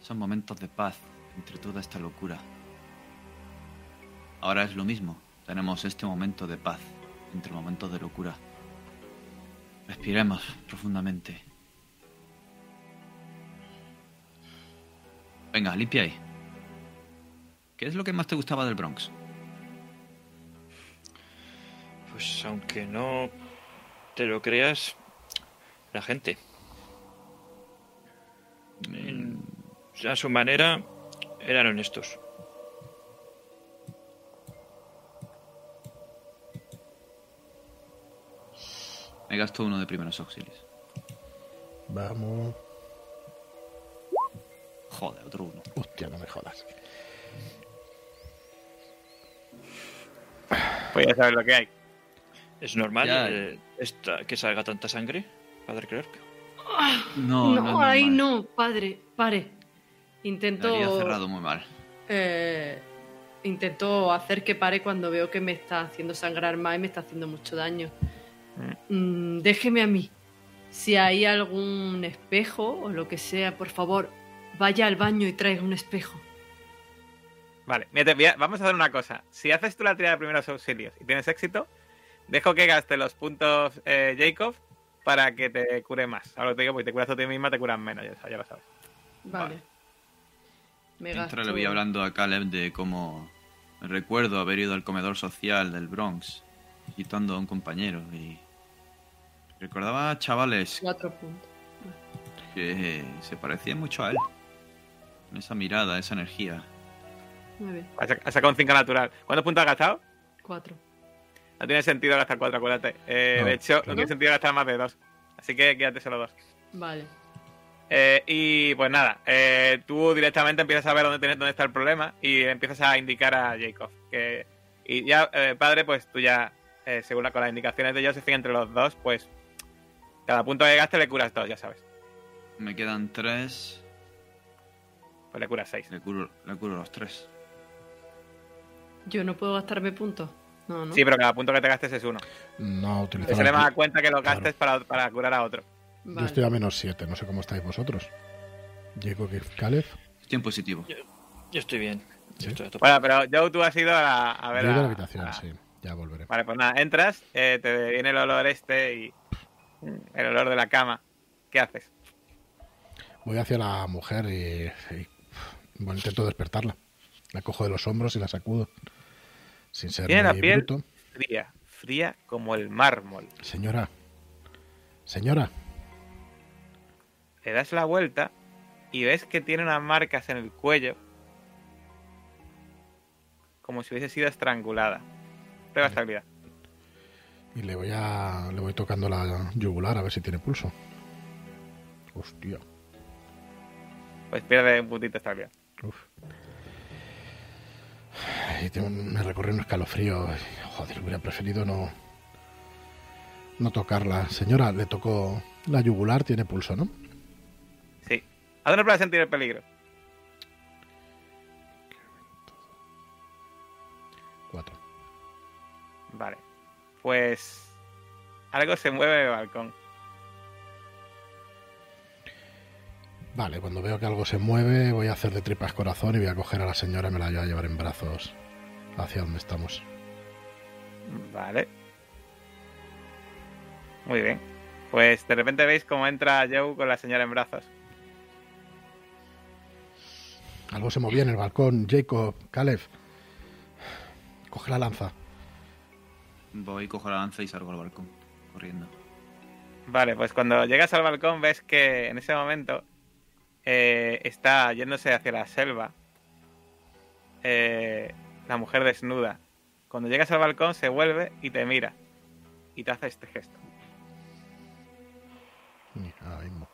Son momentos de paz entre toda esta locura. Ahora es lo mismo. Tenemos este momento de paz entre momentos de locura. Respiremos profundamente. Venga, limpia ahí. ¿Qué es lo que más te gustaba del Bronx? Pues aunque no te lo creas, la gente. En- a su manera eran honestos. Me gasto uno de primeros auxilios. Vamos. Joder, otro uno. Hostia, no me jodas. Pues ya sabes lo que hay. ¿Es normal Ya. eh, esta- que salga tanta sangre, padre Clark? No, no, no, ahí no, padre, pare. Intento. cerrado muy mal. eh, intento hacer que pare cuando veo que me está haciendo sangrar más y me está haciendo mucho daño. Mm, déjeme a mí. Si hay algún espejo o lo que sea, por favor, vaya al baño y traiga un espejo. Vale, mira, te vamos a hacer una cosa. Si haces tú la tirada de primeros auxilios y tienes éxito, dejo que gaste los puntos eh, Jacob para que te cure más. Ahora te digo, porque te curas tú a ti misma, te curas menos, ya, ya lo sabes. Vale. Me Mientras gasto- le voy hablando a Caleb de cómo recuerdo haber ido al comedor social del Bronx visitando a un compañero y recordaba a chavales Cuatro puntos. que se parecían mucho a él. Con esa mirada, esa energía. Muy bien. Has sacado un 5 natural. ¿Cuántos puntos has gastado? Cuatro. No tiene sentido gastar 4, acuérdate. Eh, No, de hecho, claro. no tiene sentido gastar más de 2. Así que quédate solo 2. Vale. Eh, y pues nada, eh, tú directamente empiezas a ver dónde, tienes- dónde está el problema y empiezas a indicar a Jacob. Que, y ya, eh, padre, pues tú ya, eh, según la- con las indicaciones de Josephine entre los dos, pues cada punto que gaste le curas dos, ya sabes. Me quedan tres. Pues le curas seis. Le curo, le curo los tres. Yo no puedo gastarme puntos. No, no. Sí, pero cada punto que te gastes es uno. No se le va a cuenta que lo Claro. gastes para, para curar a otro. Yo estoy a menos 7, no sé cómo estáis vosotros. Diego que Caleb. Estoy en positivo. Yo estoy bien. ¿Sí? Yo estoy. Bueno, pero Joe, tú has ido a, a ver Yo he ido a a- la habitación, a- sí. Ya volveré. Vale, pues nada, entras, eh, te viene el olor este y el olor de la cama. ¿Qué haces? Voy hacia la mujer y, y, bueno, intento despertarla. La cojo de los hombros y la sacudo. Sin ser Tiene la piel bruto. fría, fría como el mármol. Señora. Señora. Le das la vuelta y ves que tiene unas marcas en el cuello como si hubiese sido estrangulada. Prueba estabilidad. Y le voy a. Le voy tocando la yugular a ver si tiene pulso. Hostia. Pues pierde un puntito de estabilidad. Uf. Me recorre un escalofrío. Joder, hubiera preferido no. No tocarla. Señora, le tocó la yugular, tiene pulso, ¿no? Sí. Haz una prueba de sentir el peligro. Cuatro. Vale. Pues algo se mueve en el balcón. Vale, cuando veo que algo se mueve, voy a hacer de tripas corazón y voy a coger a la señora y me la voy a llevar en brazos hacia donde estamos. Vale. Muy bien. Pues de repente veis cómo entra Joe con la señora en brazos. Algo se movía en el balcón. Jacob, Caleb, coge la lanza. Voy, cojo la lanza y salgo al balcón, corriendo. Vale, pues cuando llegas al balcón ves que en ese momento eh, está yéndose hacia la selva eh, la mujer desnuda. Cuando llegas al balcón se vuelve y te mira y te hace este gesto. Ahora mismo.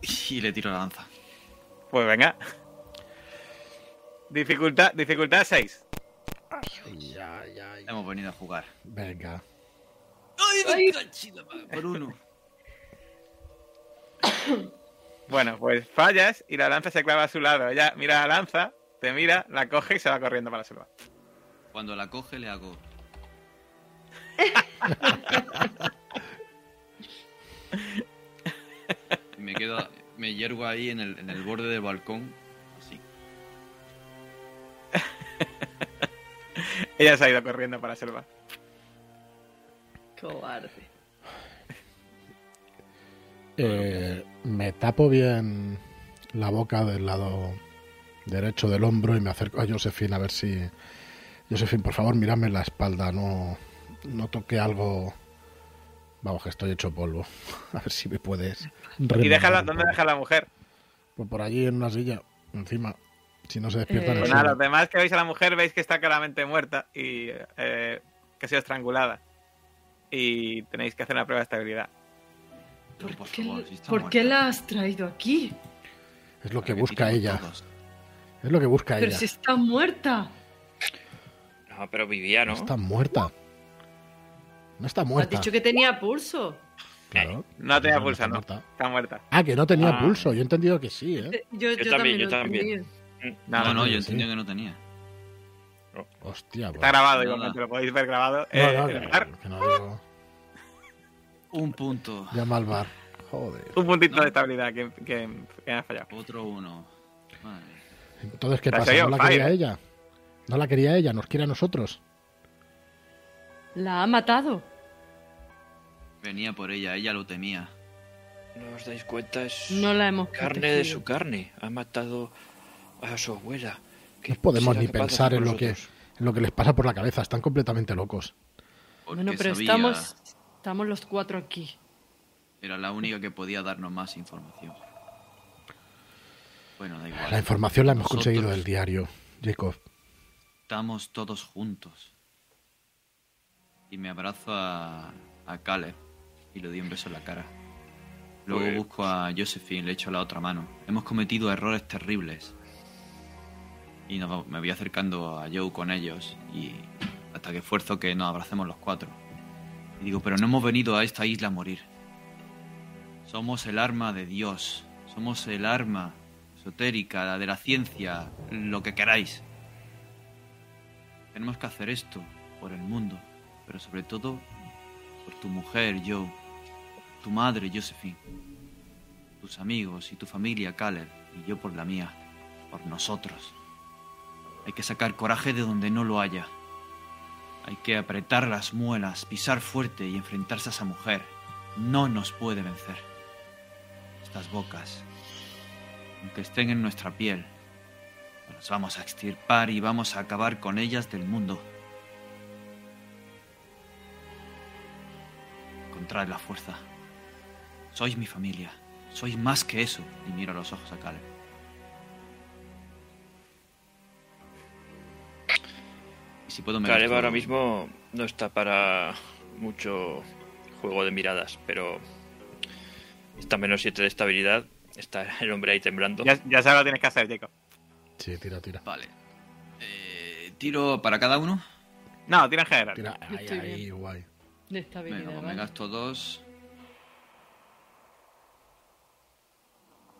Y le tiro la lanza. Pues venga. Dificultad, dificultad 6. Ya, ya, ya. Hemos venido a jugar. Venga. Por uno. Bueno, pues fallas y la lanza se clava a su lado. Ella mira la lanza, te mira, la coge y se va corriendo para la selva. Cuando la coge le hago. y me quedo, me yergo ahí en el, en el borde del balcón, así. Ella se ha ido corriendo para la selva. Cobarde. Eh, me tapo bien la boca del lado derecho del hombro y me acerco a Josephine a ver si... Josephine, por favor, mírame la espalda, no, no toque algo... Vamos, que estoy hecho polvo. A ver si me puedes... ¿Y déjala, dónde deja la mujer? Pues por allí en una silla, encima. Si no se despierta en Eh, Pues nada, los demás que veis a la mujer veis que está claramente muerta y eh, que ha sido estrangulada. Y tenéis que hacer una prueba de estabilidad. Pero, ¿Por, por qué, favor, si está por qué muerta. la has traído aquí? Es lo que busca ella. todos. Es lo que busca Pero ella. si está muerta. No, pero vivía, ¿no? No está muerta. No está Has muerta. dicho que tenía pulso. Claro. No tenía pulso, ¿no? muerta. Está muerta. Ah, que no tenía Ah. pulso. Yo he entendido que sí, ¿eh? Eh, Yo, yo Yo también, yo también. No, No, no, yo sí. entendí que no tenía. Hostia, pues. Está grabado Nada. igualmente, lo podéis ver grabado. No, Eh, no, que, que no digo. Un punto. Llama al bar. Joder. un puntito No. de estabilidad que, que, que me ha fallado. Otro uno. Madre. Entonces, ¿qué pasa? ¿No la Fire. quería ella? ¿No la quería ella? ¿Nos quiere a nosotros? La ha matado. Venía por ella, ella lo temía. ¿No os dais cuenta? Es No la hemos carne protegido. de su carne. Ha matado a su abuela. ¿Qué No podemos ni pensar en lo, que, en lo que les pasa por la cabeza. Están completamente locos. Porque Bueno, pero sabía- estamos, estamos los cuatro aquí. Era la única que podía darnos más información. Bueno, da igual. La información la hemos Nosotros conseguido del diario, Jacob. Estamos todos juntos. Y me abrazo a, a Caleb y le doy un beso en la cara. Luego Pues- busco a Josephine, le echo la otra mano. Hemos cometido errores terribles. Y nos me voy acercando a Joe con ellos y hasta que esfuerzo que nos abracemos los cuatro. Y digo, pero no hemos venido a esta isla a morir. Somos el arma de Dios. Somos el arma esotérica, de la ciencia, lo que queráis. Tenemos que hacer esto por el mundo, pero sobre todo por tu mujer, Joe, tu madre, Josephine, tus amigos y tu familia, Caleb, y yo por la mía, por nosotros. Hay que sacar coraje de donde no lo haya. Hay que apretar las muelas, pisar fuerte y enfrentarse a esa mujer. No nos puede vencer. Estas bocas, aunque estén en nuestra piel, las vamos a extirpar y vamos a acabar con ellas del mundo. Encontrad la fuerza. Sois mi familia. Sois más que eso. Y miro los ojos a Caleb. Si puedo me Caleb gasto- ahora mismo no está para mucho juego de miradas, pero está menos 7 de estabilidad. Está el hombre ahí temblando. Ya, ya sabes lo que tienes que hacer, Jacob. Sí, tira, tira. Vale. Eh, ¿Tiro para cada uno? No, tira en general. Tira, ahí, ahí, bien. guay. De estabilidad. Venga, pues me ¿vale? gasto dos.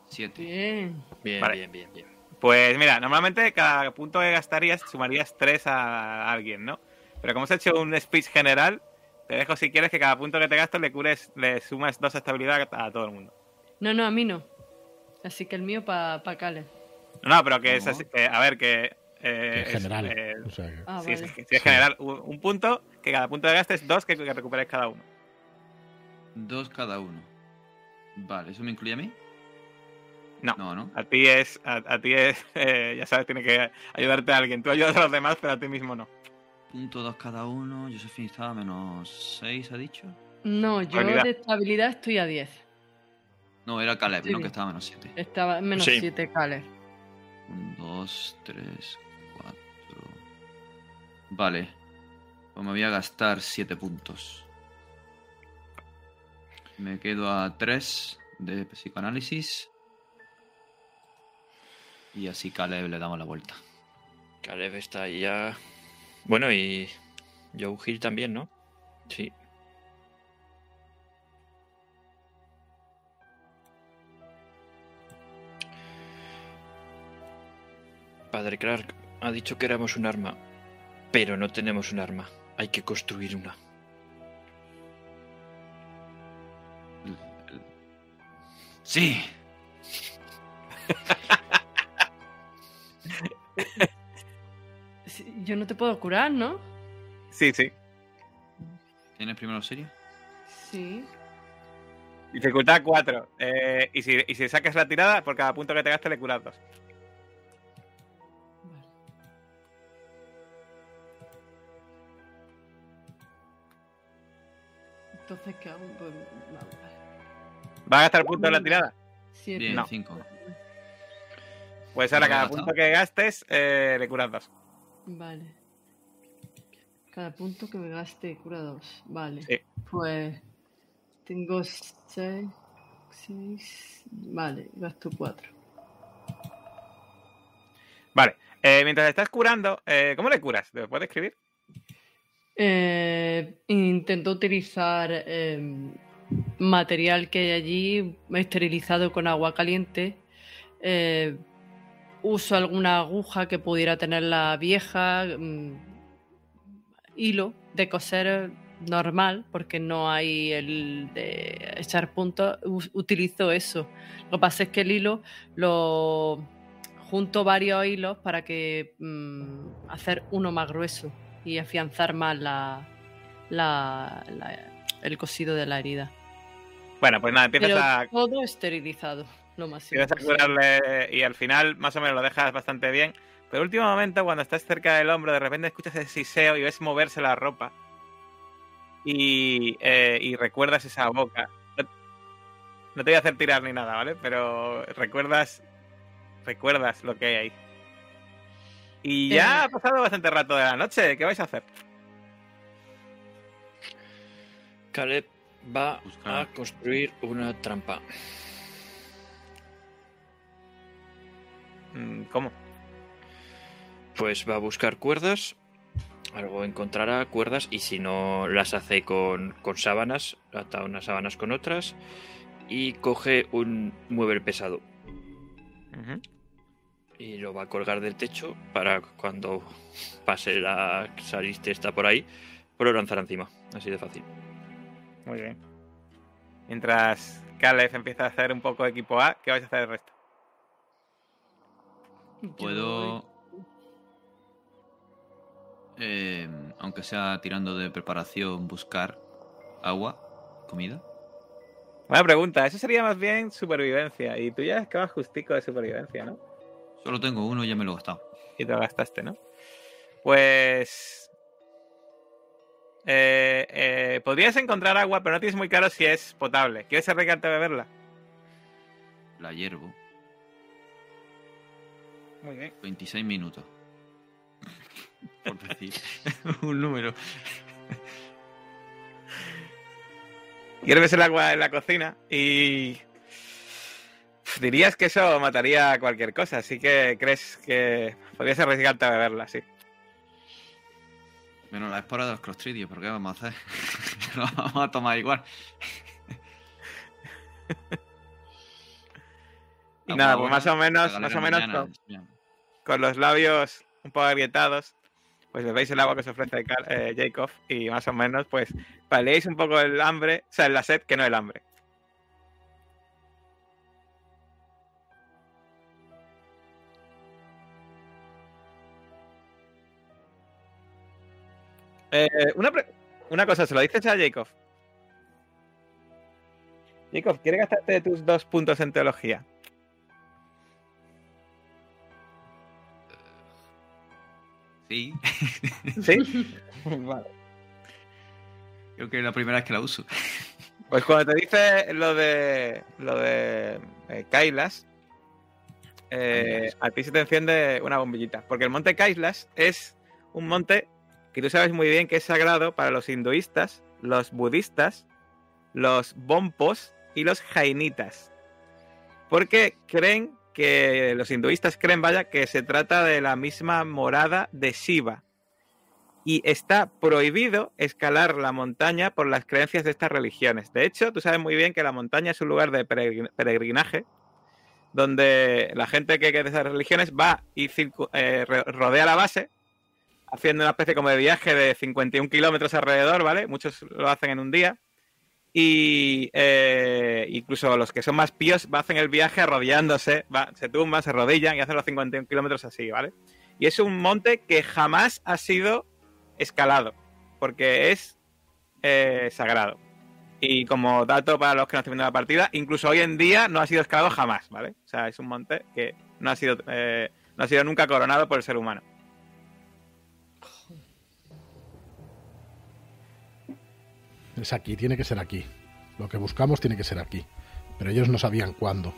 Siete. Bien. Bien, Vale. bien, bien, bien. Pues mira, normalmente cada punto que gastarías sumarías 3 a alguien, ¿no? Pero como has hecho un speech general, te dejo si quieres que cada punto que te gastes le cures, le sumas dos estabilidad a todo el mundo. No, no, a mí no. Así que el mío para pa Cale. No, pero que es No. así, que, a ver, que... eh, es, general. eh, o sea que- Ah, sí, vale. es, sí, es general, un, un punto, que cada punto de gastes, dos que, que recuperes cada uno. Dos cada uno. Vale, ¿eso me incluye a mí? No. No, ¿no? A ti es, a, a ti es, eh, ya sabes, tiene que ayudarte a alguien. Tú ayudas a los demás, pero a ti mismo no. Punto dos cada uno. Josephine estaba a menos seis, ¿ha dicho? No, yo Habilidad. de estabilidad estoy a 10. No, era Caleb, Sí. ¿no? Que estaba a menos siete. Estaba en menos Sí. 7 Cale. Un, dos, tres, cuatro. Vale. Pues me voy a gastar siete puntos. Me quedo a tres de psicoanálisis. Y así Caleb le damos la vuelta. Caleb está ahí ya. Bueno, y Joe Hill también, ¿no? Sí. Padre Clark ha dicho que éramos un arma, pero no tenemos un arma. Hay que construir una. Sí. Yo no te puedo curar, ¿no? Sí, sí. ¿Tienes primero serio? Sí. Dificultad 4. y, si, y si sacas la tirada, por cada punto que te gastes le curas dos. Vale. Entonces, ¿qué hago? Pues, vamos. ¿Va a gastar punto en la tirada? Siete. Bien, No. cinco. Pues ahora ¿No cada punto que gastes eh, le curas dos. Vale. Cada punto que me gaste cura dos. Vale. Sí. Pues tengo seis. Seis. Vale, gasto cuatro. Vale. eh, mientras estás curando, eh, ¿cómo le curas? ¿Lo puedes escribir? Eh, intento utilizar eh, material que hay allí esterilizado con agua caliente. Uso alguna aguja que pudiera tener la vieja, mm, hilo de coser normal, porque no hay el de echar puntos. Utilizo eso. Lo que pasa es que el hilo lo junto varios hilos para que mm, hacer uno más grueso y afianzar más la, la- la- el cosido de la herida. Bueno, pues nada, empiezas Pero a, todo esterilizado, lo más empiezas a posible. curarle y al final más o menos lo dejas bastante bien. Pero último momento, cuando estás cerca del hombro, de repente escuchas ese siseo y ves moverse la ropa. Y, eh, y recuerdas esa boca. No, no te voy a hacer tirar ni nada, ¿vale? Pero recuerdas recuerdas lo que hay ahí. Y ya Eh. ha pasado bastante rato de la noche. ¿Qué vais a hacer? Caleb va Buscar. a construir una trampa. ¿Cómo? Pues va a buscar cuerdas. Algo encontrará cuerdas y si no las hace con, con sábanas, ata unas sábanas con otras y coge un mueble pesado y lo va a colgar del techo para cuando pase la saliste está por ahí, pues lo lanzará encima. Así de fácil. Muy bien. Mientras Caleb empieza a hacer un poco de equipo A, ¿qué vais a hacer el resto? Puedo. eh, aunque sea tirando de preparación, buscar agua, comida. Buena pregunta. Eso sería más bien supervivencia. Y tú ya es que vas justico de supervivencia, ¿no? Solo tengo uno y ya me lo he gastado. Y te lo gastaste, ¿no? Pues... eh, eh, podrías encontrar agua, pero no tienes muy claro si es potable. ¿Quieres arriesgarte a beberla? La hiervo. Muy bien. 26 minutos. Por decir un número. Hierves el agua en la cocina y... Dirías que eso mataría cualquier cosa, así que crees que podrías arriesgarte a beberla, sí. Menos la espora de los clostridios, pero ¿qué vamos a hacer? Lo vamos a tomar igual. Y nada, pues más o menos, más o menos mañana, con, con los labios un poco agrietados, pues bebéis el agua que os ofrece eh, Jacob y más o menos pues paliéis un poco el hambre, o sea, la sed que no el hambre. Eh, una, una cosa, se lo dices a Jacob. Jacob, ¿quieres gastarte tus dos puntos en teología? Sí, ¿Sí? vale. creo que es la primera vez que la uso. Pues cuando te dice lo de lo de eh, Kailas, eh, a ti se te enciende una bombillita. Porque el monte Kailas es un monte que tú sabes muy bien que es sagrado para los hinduistas, los budistas, los bompos y los jainitas. Porque creen que los hinduistas creen, vaya, que se trata de la misma morada de Shiva. Y está prohibido escalar la montaña por las creencias de estas religiones. De hecho, tú sabes muy bien que la montaña es un lugar de peregrin- peregrinaje donde la gente que es de esas religiones va y eh, rodea la base, haciendo una especie como de viaje de 51 kilómetros alrededor, ¿vale? Muchos lo hacen en un día. Y eh, incluso los que son más píos hacen el viaje arrodillándose, se tumban, se arrodillan y hacen los 51 kilómetros así, ¿vale? Y es un monte que jamás ha sido escalado, porque es eh, sagrado. Y como dato para los que no estén viendo la partida, incluso hoy en día no ha sido escalado jamás, ¿vale? O sea, es un monte que no ha sido, eh, no ha sido nunca coronado por el ser humano. Es aquí, tiene que ser aquí. Lo que buscamos tiene que ser aquí. Pero ellos no sabían cuándo.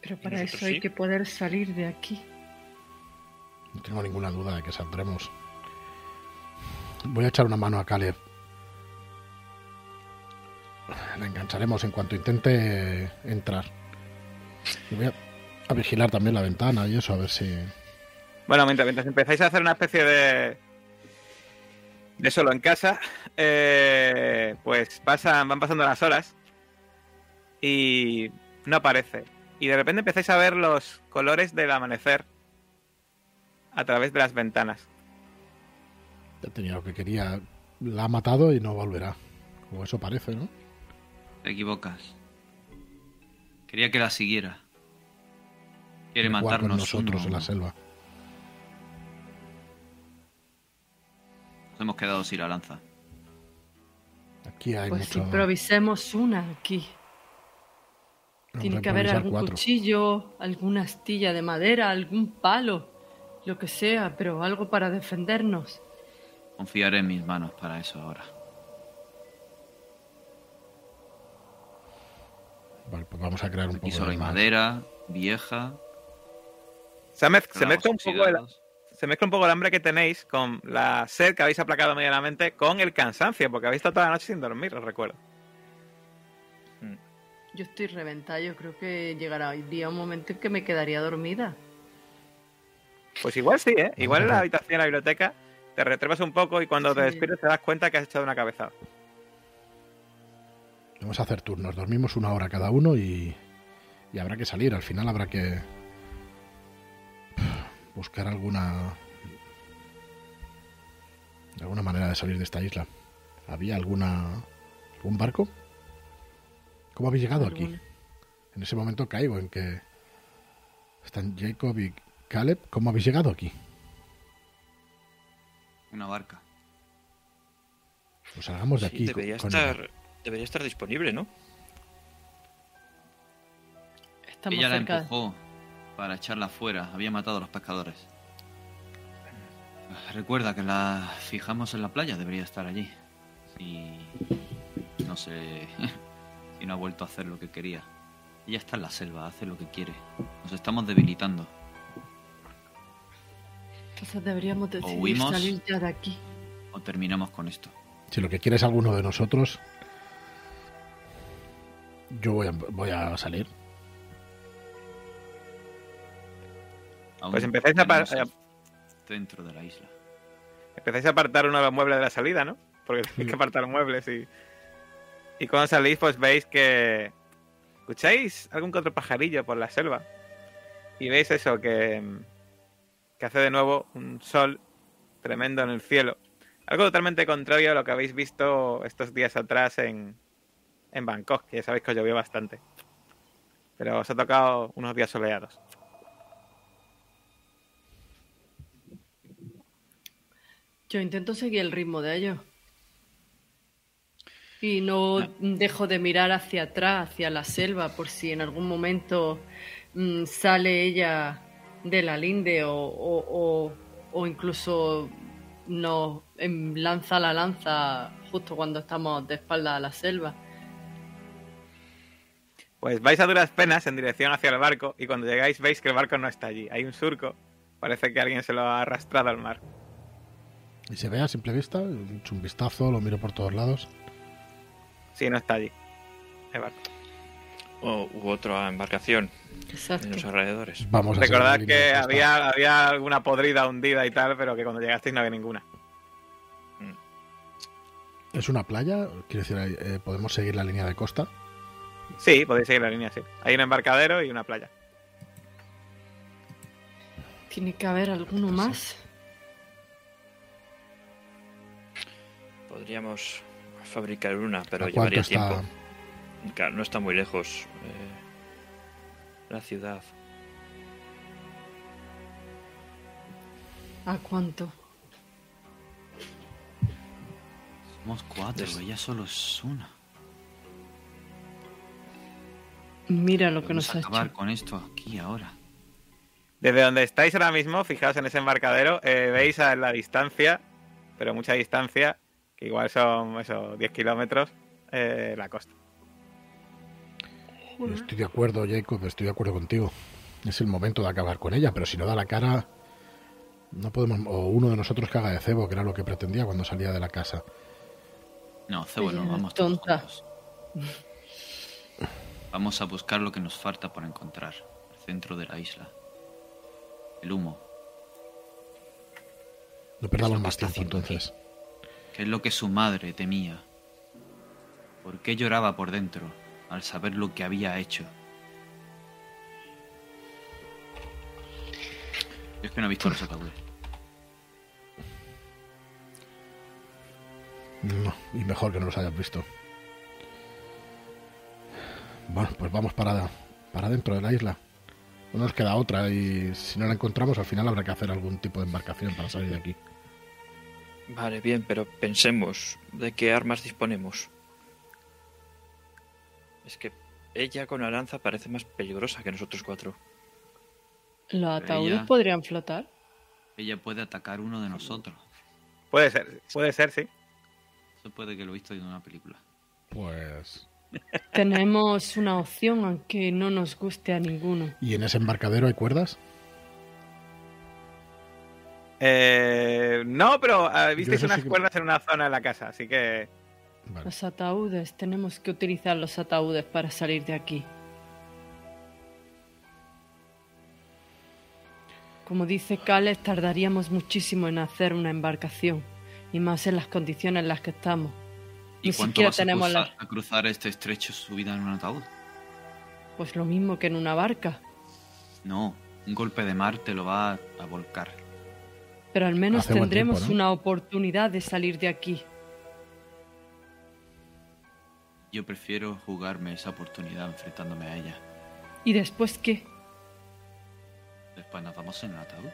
Pero para eso hay sí? que poder salir de aquí. No tengo ninguna duda de que saldremos. Voy a echar una mano a Caleb. La engancharemos en cuanto intente entrar. Y voy a, a vigilar también la ventana y eso, a ver si... Bueno, mientras, mientras empezáis a hacer una especie de. de solo en casa, eh, pues pasan, van pasando las horas y no aparece. Y de repente empezáis a ver los colores del amanecer a través de las ventanas. Ya tenía lo que quería. La ha matado y no volverá. O eso parece, ¿no? Te equivocas. Quería que la siguiera. Quiere con matarnos nosotros uno. en la selva. Hemos quedado sin la lanza. Aquí hay Pues mucho... improvisemos una aquí. vamos Tiene a que haber algún cuatro. cuchillo, alguna astilla de madera, algún palo, lo que sea, pero algo para defendernos. Confiaré en mis manos para eso ahora. Vale, pues vamos a crear un Aquí poco solo de hay madera, vieja. Se, mez- se mezcla un poco el. Se mezcla un poco el hambre que tenéis con la sed que habéis aplacado medianamente con el cansancio, porque habéis estado toda la noche sin dormir, os recuerdo. Yo estoy reventada, yo creo que llegará hoy día un momento en que me quedaría dormida. Pues igual sí, ¿eh? Igual en la habitación de la biblioteca te retrevas un poco y cuando te despiertes te das cuenta que has echado una cabezada. Vamos a hacer turnos. Dormimos una hora cada uno y, y habrá que salir. Al final habrá que buscar alguna alguna manera de salir de esta isla. ¿Había alguna algún barco? ¿Cómo habéis llegado aquí? En ese momento caigo en que están Jacob y Caleb. ¿Cómo habéis llegado aquí? Una barca. Pues salgamos de Sí, aquí. debería, con- con estar, debería estar disponible, ¿no? Estamos Ella la cerca. empujó para echarla fuera. Había matado a los pescadores. Recuerda que la fijamos en la playa. Debería estar allí. Y no sé si no ha vuelto a hacer lo que quería. Ella está en la selva, hace lo que quiere. Nos estamos debilitando. Entonces deberíamos decidir huimos. salir ya de aquí. O terminamos con esto. Si lo que quiere es alguno de nosotros, yo voy a, voy a salir. Pues empezáis a el Dentro de la isla. Empezáis a apartar uno de los muebles de la salida, ¿no? Porque tenéis que apartar muebles y. Y cuando salís, pues veis que. ¿Escucháis algún que otro pajarillo por la selva? y veis eso, que, que hace de nuevo un sol tremendo en el cielo. Algo totalmente contrario a lo que habéis visto estos días atrás en, en Bangkok, que ya sabéis que llovió bastante. Pero os ha tocado unos días soleados. Yo intento seguir el ritmo de ellos. Y no Ah. dejo de mirar hacia atrás, hacia la selva, por si en algún momento mm, sale ella de la linde o, o- o- o incluso nos lanza la lanza justo cuando estamos de espalda a la selva. Pues vais a duras penas en dirección hacia el barco y cuando llegáis veis que el barco no está allí. Hay un surco. Parece que alguien se lo ha arrastrado al mar. Y se ve a simple vista, he hecho un vistazo, lo miro por todos lados. Sí, no está allí. El barco. O u otra embarcación Exacto. en los alrededores. Vamos a Recordad que había, había alguna podrida hundida y tal, pero que cuando llegasteis no había ninguna. ¿Es una playa? Quiero decir, eh, ¿podemos seguir la línea de costa? Sí, podéis seguir la línea, sí. Hay un embarcadero y una playa. Tiene que haber alguno más. Podríamos fabricar una, pero ¿A cuánto llevaría está? tiempo. Claro, no está muy lejos eh, la ciudad. ¿A cuánto? Somos cuatro, Des- ella solo es una. Mira lo que Vamos nos a ha acabar hecho. con esto aquí ahora. Desde donde estáis ahora mismo, fijaos en ese embarcadero, eh, veis a la distancia, pero mucha distancia, que igual son eso, 10 kilómetros, eh, la costa. Estoy de acuerdo, Jacob, estoy de acuerdo contigo. Es el momento de acabar con ella, pero si no da la cara, no podemos. O uno de nosotros haga de cebo, que era lo que pretendía cuando salía de la casa. No, Cebo, no, vamos todos tonta. juntos. Vamos a buscar lo que nos falta por encontrar. El centro de la isla. El humo. No perdamos más tiempo entonces. ¿Qué es lo que su madre temía? ¿Por qué lloraba por dentro al saber lo que había hecho? Yo es que no he visto los ataúdes. Y mejor que no los hayas visto. Bueno, pues vamos para, para dentro de la isla. No nos queda otra y si no la encontramos al final habrá que hacer algún tipo de embarcación para salir de aquí. Vale, bien, pero pensemos de qué armas disponemos. Es que ella con la lanza parece más peligrosa que nosotros cuatro. ¿Los ataúdes ella- podrían flotar? Ella puede atacar uno de nosotros. Puede ser, puede ser, sí. Eso puede que lo he visto en una película. Pues... Tenemos una opción, aunque no nos guste a ninguno. ¿Y en ese embarcadero hay cuerdas? Eh, no, pero eh, visteis unas sí que- cuerdas en una zona de la casa, así que Vale. Los ataúdes, tenemos que utilizar los ataúdes para salir de aquí. Como dice Cales, tardaríamos muchísimo en hacer una embarcación, y más en las condiciones en las que estamos. ¿Y Ni cuánto siquiera vas a tenemos cruzar, la- a cruzar este estrecho subida en un ataúd? Pues lo mismo que en una barca, No, un golpe de mar te lo va a, a volcar. Pero al menos Hace buen tendremos tiempo, ¿no? una oportunidad de salir de aquí. Yo prefiero jugarme esa oportunidad enfrentándome a ella. ¿Y después qué? Después nos vamos en el ataúd.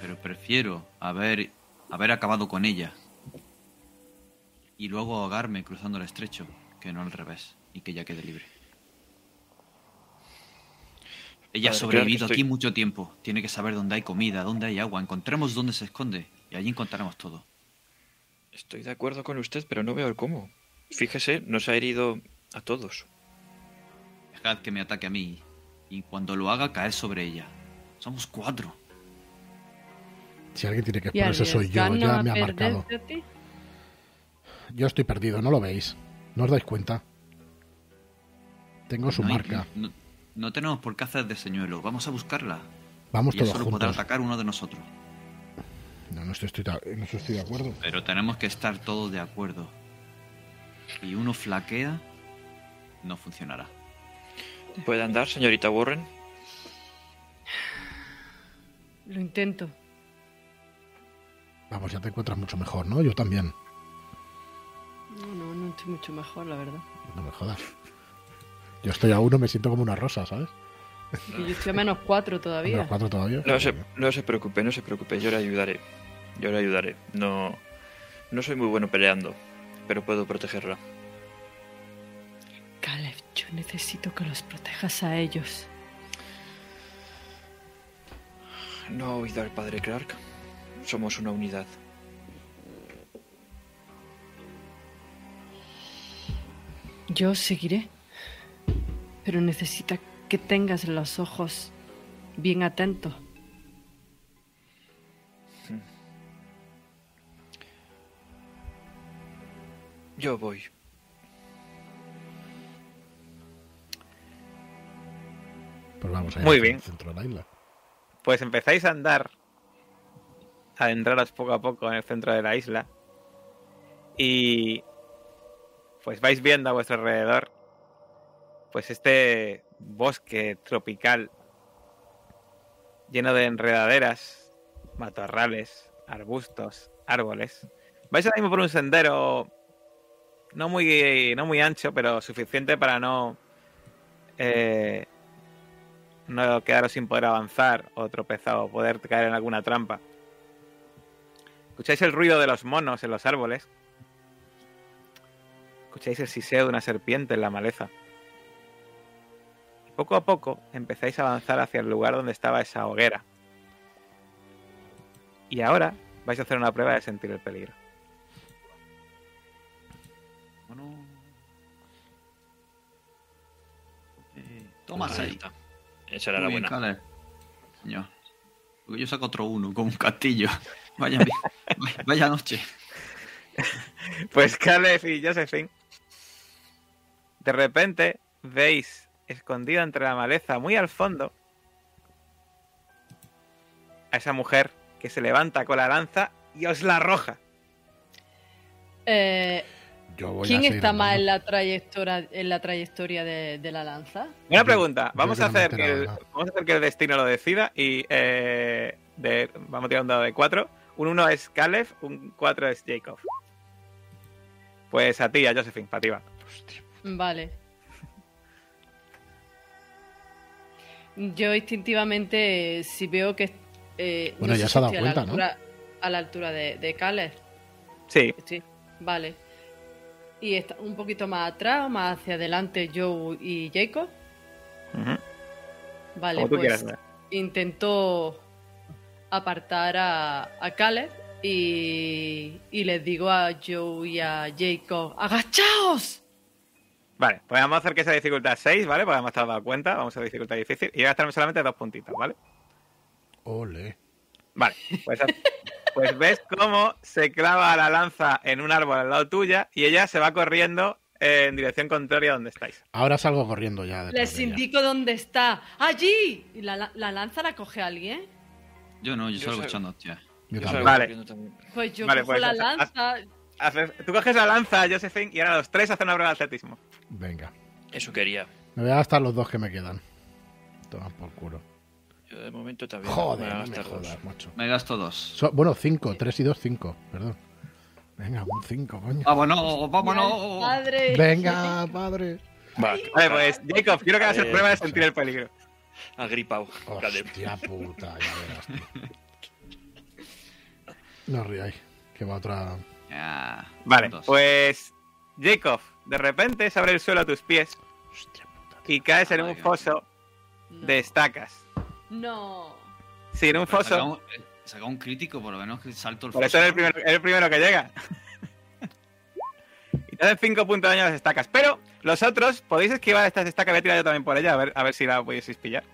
Pero prefiero haber, haber acabado con ella y luego ahogarme cruzando el estrecho que no al revés y que ella quede libre. Ella ha sobrevivido aquí mucho tiempo. Tiene que saber dónde hay comida, dónde hay agua. Encontremos dónde se esconde y allí encontraremos todo. Estoy de acuerdo con usted, pero no veo el cómo. Fíjese, nos ha herido a todos. Dejad que me ataque a mí y cuando lo haga caer sobre ella. Somos cuatro. Si alguien tiene que ¿Y exponerse soy yo, ya a me ha marcado. Yo estoy perdido, ¿no lo veis? ¿No os dais cuenta? Tengo su No hay- marca. No, no tenemos por qué hacer de señuelo. Vamos a buscarla. Vamos y todos lo podrá atacar uno de nosotros. No, no estoy, estoy- no estoy de acuerdo. Pero tenemos que estar todos de acuerdo. Y uno flaquea, no funcionará. ¿Puede andar, señorita Warren? Lo intento. Vamos, ya te encuentras mucho mejor, ¿no? Yo también. No, no, no estoy mucho mejor, la verdad. No me jodas. Yo estoy a uno, me siento como una rosa, ¿sabes? Y yo estoy a menos cuatro todavía. menos cuatro todavía. No se, no se preocupe, no se preocupe, yo le ayudaré. Yo le ayudaré. No, no soy muy bueno peleando, pero puedo protegerla. Caleb, yo necesito que los protejas a ellos. No ha oído al padre Clark. Somos una unidad. Yo seguiré. Pero necesita que tengas los ojos bien atentos. Yo voy. Pues vamos a ir Muy bien. el centro de la isla. Pues empezáis a andar, a adentraros poco a poco en el centro de la isla y pues vais viendo a vuestro alrededor pues este bosque tropical lleno de enredaderas, matorrales, arbustos, árboles. Vais ahora mismo por un sendero no muy, no muy ancho, pero suficiente para no eh, no quedaros sin poder avanzar o tropezar o poder caer en alguna trampa. Escucháis el ruido de los monos en los árboles. Escucháis el siseo de una serpiente en la maleza. Poco a poco empezáis a avanzar hacia el lugar donde estaba esa hoguera. Y ahora vais a hacer una prueba de sentir el peligro. Bueno. Eh, toma está. Esa era Muy la bien, buena. Caleb. Señor. Porque yo saco otro uno, como un castillo. Vaya, vaya noche. Pues Caleb y Josephine, de repente veis escondida entre la maleza, muy al fondo, a esa mujer que se levanta con la lanza y os la arroja. Eh, Yo voy a ¿Quién está más en la trayectoria, en la trayectoria de, de la lanza? Una pregunta, yo vamos a, hacer que el, vamos a hacer que el destino lo decida y eh, de- vamos a tirar un dado de 4. Un 1 es Caleb, un 4 es Jacob. Pues a ti, a Josephine, para ti va. Vale. Yo instintivamente, si veo que... eh, Bueno, ya se ha dado estoy a la cuenta, ¿no? altura- A la altura de, de Caleb. Sí, Sí, vale. Y está un poquito más atrás o más hacia adelante Joe y Jacob. ujú, Vale, pues quieras. intento apartar a, a Caleb y, y les digo a Joe y a Jacob, ¡agachaos! Vale, pues vamos a hacer que sea dificultad 6, ¿vale? Porque has dado cuenta, vamos a dificultad difícil. Y voy a gastarme solamente dos puntitos, ¿vale? Ole. Vale, pues, pues ves cómo se clava la lanza en un árbol al lado tuya y ella se va corriendo en dirección contraria a donde estáis. Ahora salgo corriendo ya. Les indico dónde está. ¡Allí! ¿Y la, la- la lanza la coge alguien? Yo no, yo, Yo salgo echando hostias. Yo Yo salgo Vale. Pues yo Vale, cojo pues la lanza. Tú coges la lanza, Josephine, y ahora los tres hacen una prueba de atletismo. Venga. Eso quería. Me voy a gastar los dos que me quedan. Toma por culo. Yo de momento también. Joder, me voy a no me jodas, macho. Me gasto dos. So- bueno, cinco. Tres y dos, cinco. Perdón. Venga, un cinco, coño. ¡Vámonos! ¡Vámonos! Padre. Venga, padre. Va, Vale, pues Jacob, quiero que hagas Vale, prueba de sentir el peligro. agripado. Caleb. Hostia puta, ya verás tú. No ríais, que va otra. Vale, dos. pues Jacob, de repente se abre el suelo a tus pies Hostia puta. y caes en un Vale, foso No. de estacas. No. Sí, en un Pero foso. saca un, eh, saca un crítico, por lo menos que salto el Por foso. eso eres el primero, eres el primero que llega. y te hacen 5 puntos de daño a las estacas. Pero los otros podéis esquivar estas estacas. Voy a tirar yo también por ella, a ver, a ver si la pudieseis pillar.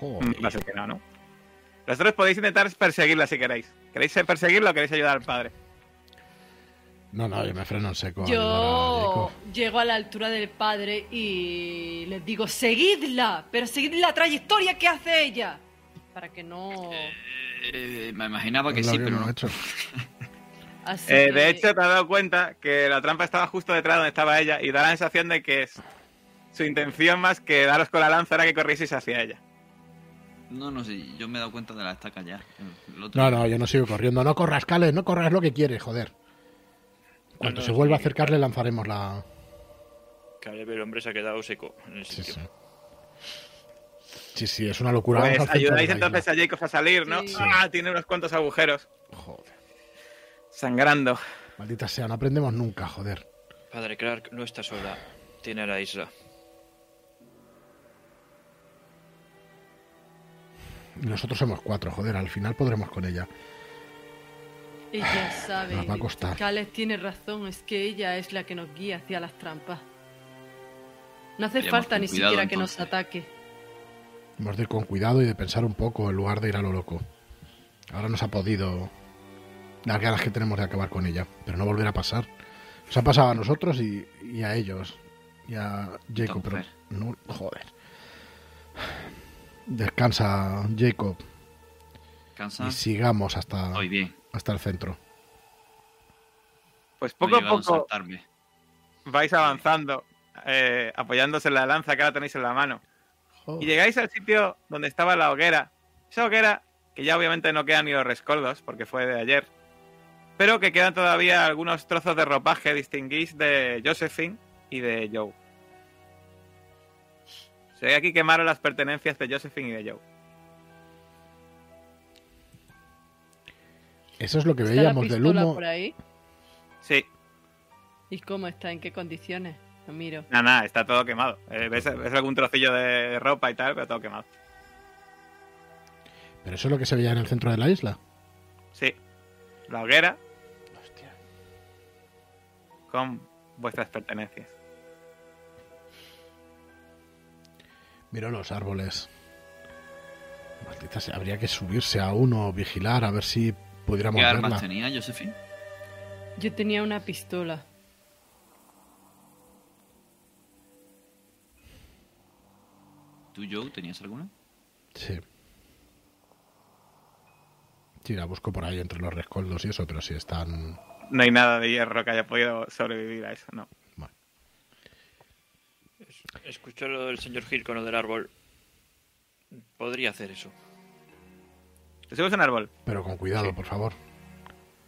Joder. Mm, Va a ser que no, ¿no? Los otros podéis intentar perseguirla si queréis. ¿Queréis perseguirla o queréis ayudar al padre? No, no, yo me freno en seco. Yo llego a la altura del padre y les digo, seguidla, pero seguid la trayectoria que hace ella. Para que no... Eh, me imaginaba que sí, que pero no. hecho. Así Eh, que- de hecho, te has dado cuenta que la trampa estaba justo detrás donde estaba ella y da la sensación de que es- su intención más que daros con la lanza era que corrieseis hacia ella. No, no sé, yo me he dado cuenta de la estaca ya. El otro No, día. no, yo no sigo corriendo. No corras, Cale, no corras lo que quieres, joder. Cuando no, se sí, vuelva a sí, acercar claro. le lanzaremos la... Caleb, el hombre se ha quedado seco en el Sí, sitio. sí. Sí, sí, es una locura. Pues ayudáis entonces a Jacob a salir, ¿no? Sí. Ah, tiene unos cuantos agujeros. Joder. Sangrando. Maldita sea, no aprendemos nunca, joder. Padre Clark no está sola. Tiene a la isla. Nosotros somos cuatro, joder, al final podremos con ella. Ella sabe. Nos va a costar. Caleb tiene razón, es que ella es la que nos guía hacia las trampas. No hace falta ni cuidado, siquiera que nos ataque. Hemos de ir con cuidado y de pensar un poco en lugar de ir a lo loco. Ahora nos ha podido las ganas que tenemos de acabar con ella, pero no volverá a pasar. Nos ha pasado a nosotros y, y a ellos. Y a Jacob, pero no, joder. Descansa, Jacob, ¿Cansa? y sigamos hasta, Estoy bien. Hasta el centro. Pues poco a poco vais avanzando, eh, apoyándose en la lanza que ahora tenéis en la mano. Y llegáis al sitio donde estaba la hoguera. Esa hoguera, que ya obviamente no quedan ni los rescoldos, porque fue de ayer. Pero que quedan todavía algunos trozos de ropaje, distinguís de Josephine y de Joe. Se ve aquí quemaron las pertenencias de Josephine y de Joe. Eso es lo que ¿Está la veíamos del humo. por ahí? Sí, ¿Y cómo está? ¿En qué condiciones? Lo miro. nada, nada, está todo quemado. Eh, ves, ves algún trocillo de ropa y tal, pero todo quemado. Pero eso es lo que se veía en el centro de la isla. Sí, la hoguera Hostia. con vuestras pertenencias. Miro los árboles. Maldita sea, habría que subirse a uno, vigilar, a ver si pudiéramos ¿Qué armas verla. tenía, Josephine? Yo tenía una pistola. ¿Tú, Joe, tenías alguna? Sí. Sí, la busco por ahí entre los rescoldos y eso, pero si están... No hay nada de hierro que haya podido sobrevivir a eso, no. Escucho lo del señor Hill con lo del árbol. Podría hacer eso. ¿Te subes a un árbol? Pero con cuidado, Sí. por favor.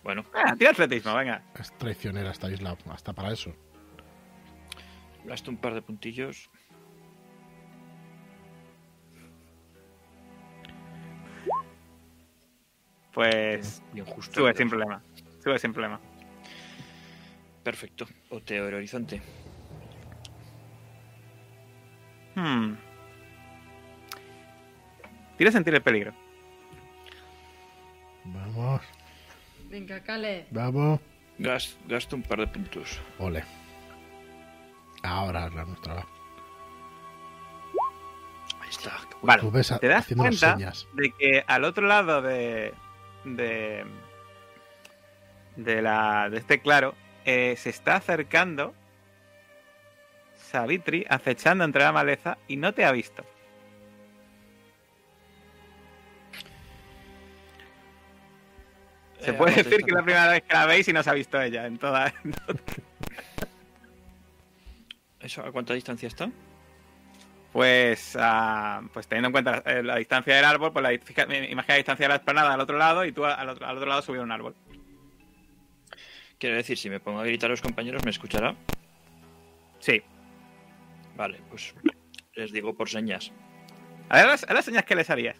Bueno, Ah, tira atletismo, venga. Es traicionera esta isla, hasta para eso. gasto un par de puntillos. Pues Bien justo. sube sin problema. Sube sin problema. Perfecto. Oteo el horizonte. Hmm. Tira a sentir el peligro. Vamos, Venga, Caleb. vamos. Gas- gasto un par de puntos. Ole. Ahora la nuestra. va. Ahí está. Vale. Tú ves a- Te das cuenta señas. de que al otro lado de. de. de, la, de este claro eh, se está acercando Savitri acechando entre la maleza y no te ha visto. Se puede decir que es la primera vez que la veis y no se ha visto ella en toda. ¿Eso a cuánta distancia está? Pues, ah, pues teniendo en cuenta eh, la distancia del árbol, pues la, imagina la distancia de la esplanada al otro lado y tú al otro, al otro lado subir un árbol. Quiere decir, si me pongo a gritar a los compañeros, ¿me escuchará? Sí. Vale, pues les digo por señas. A ver las, a las señas que les harías.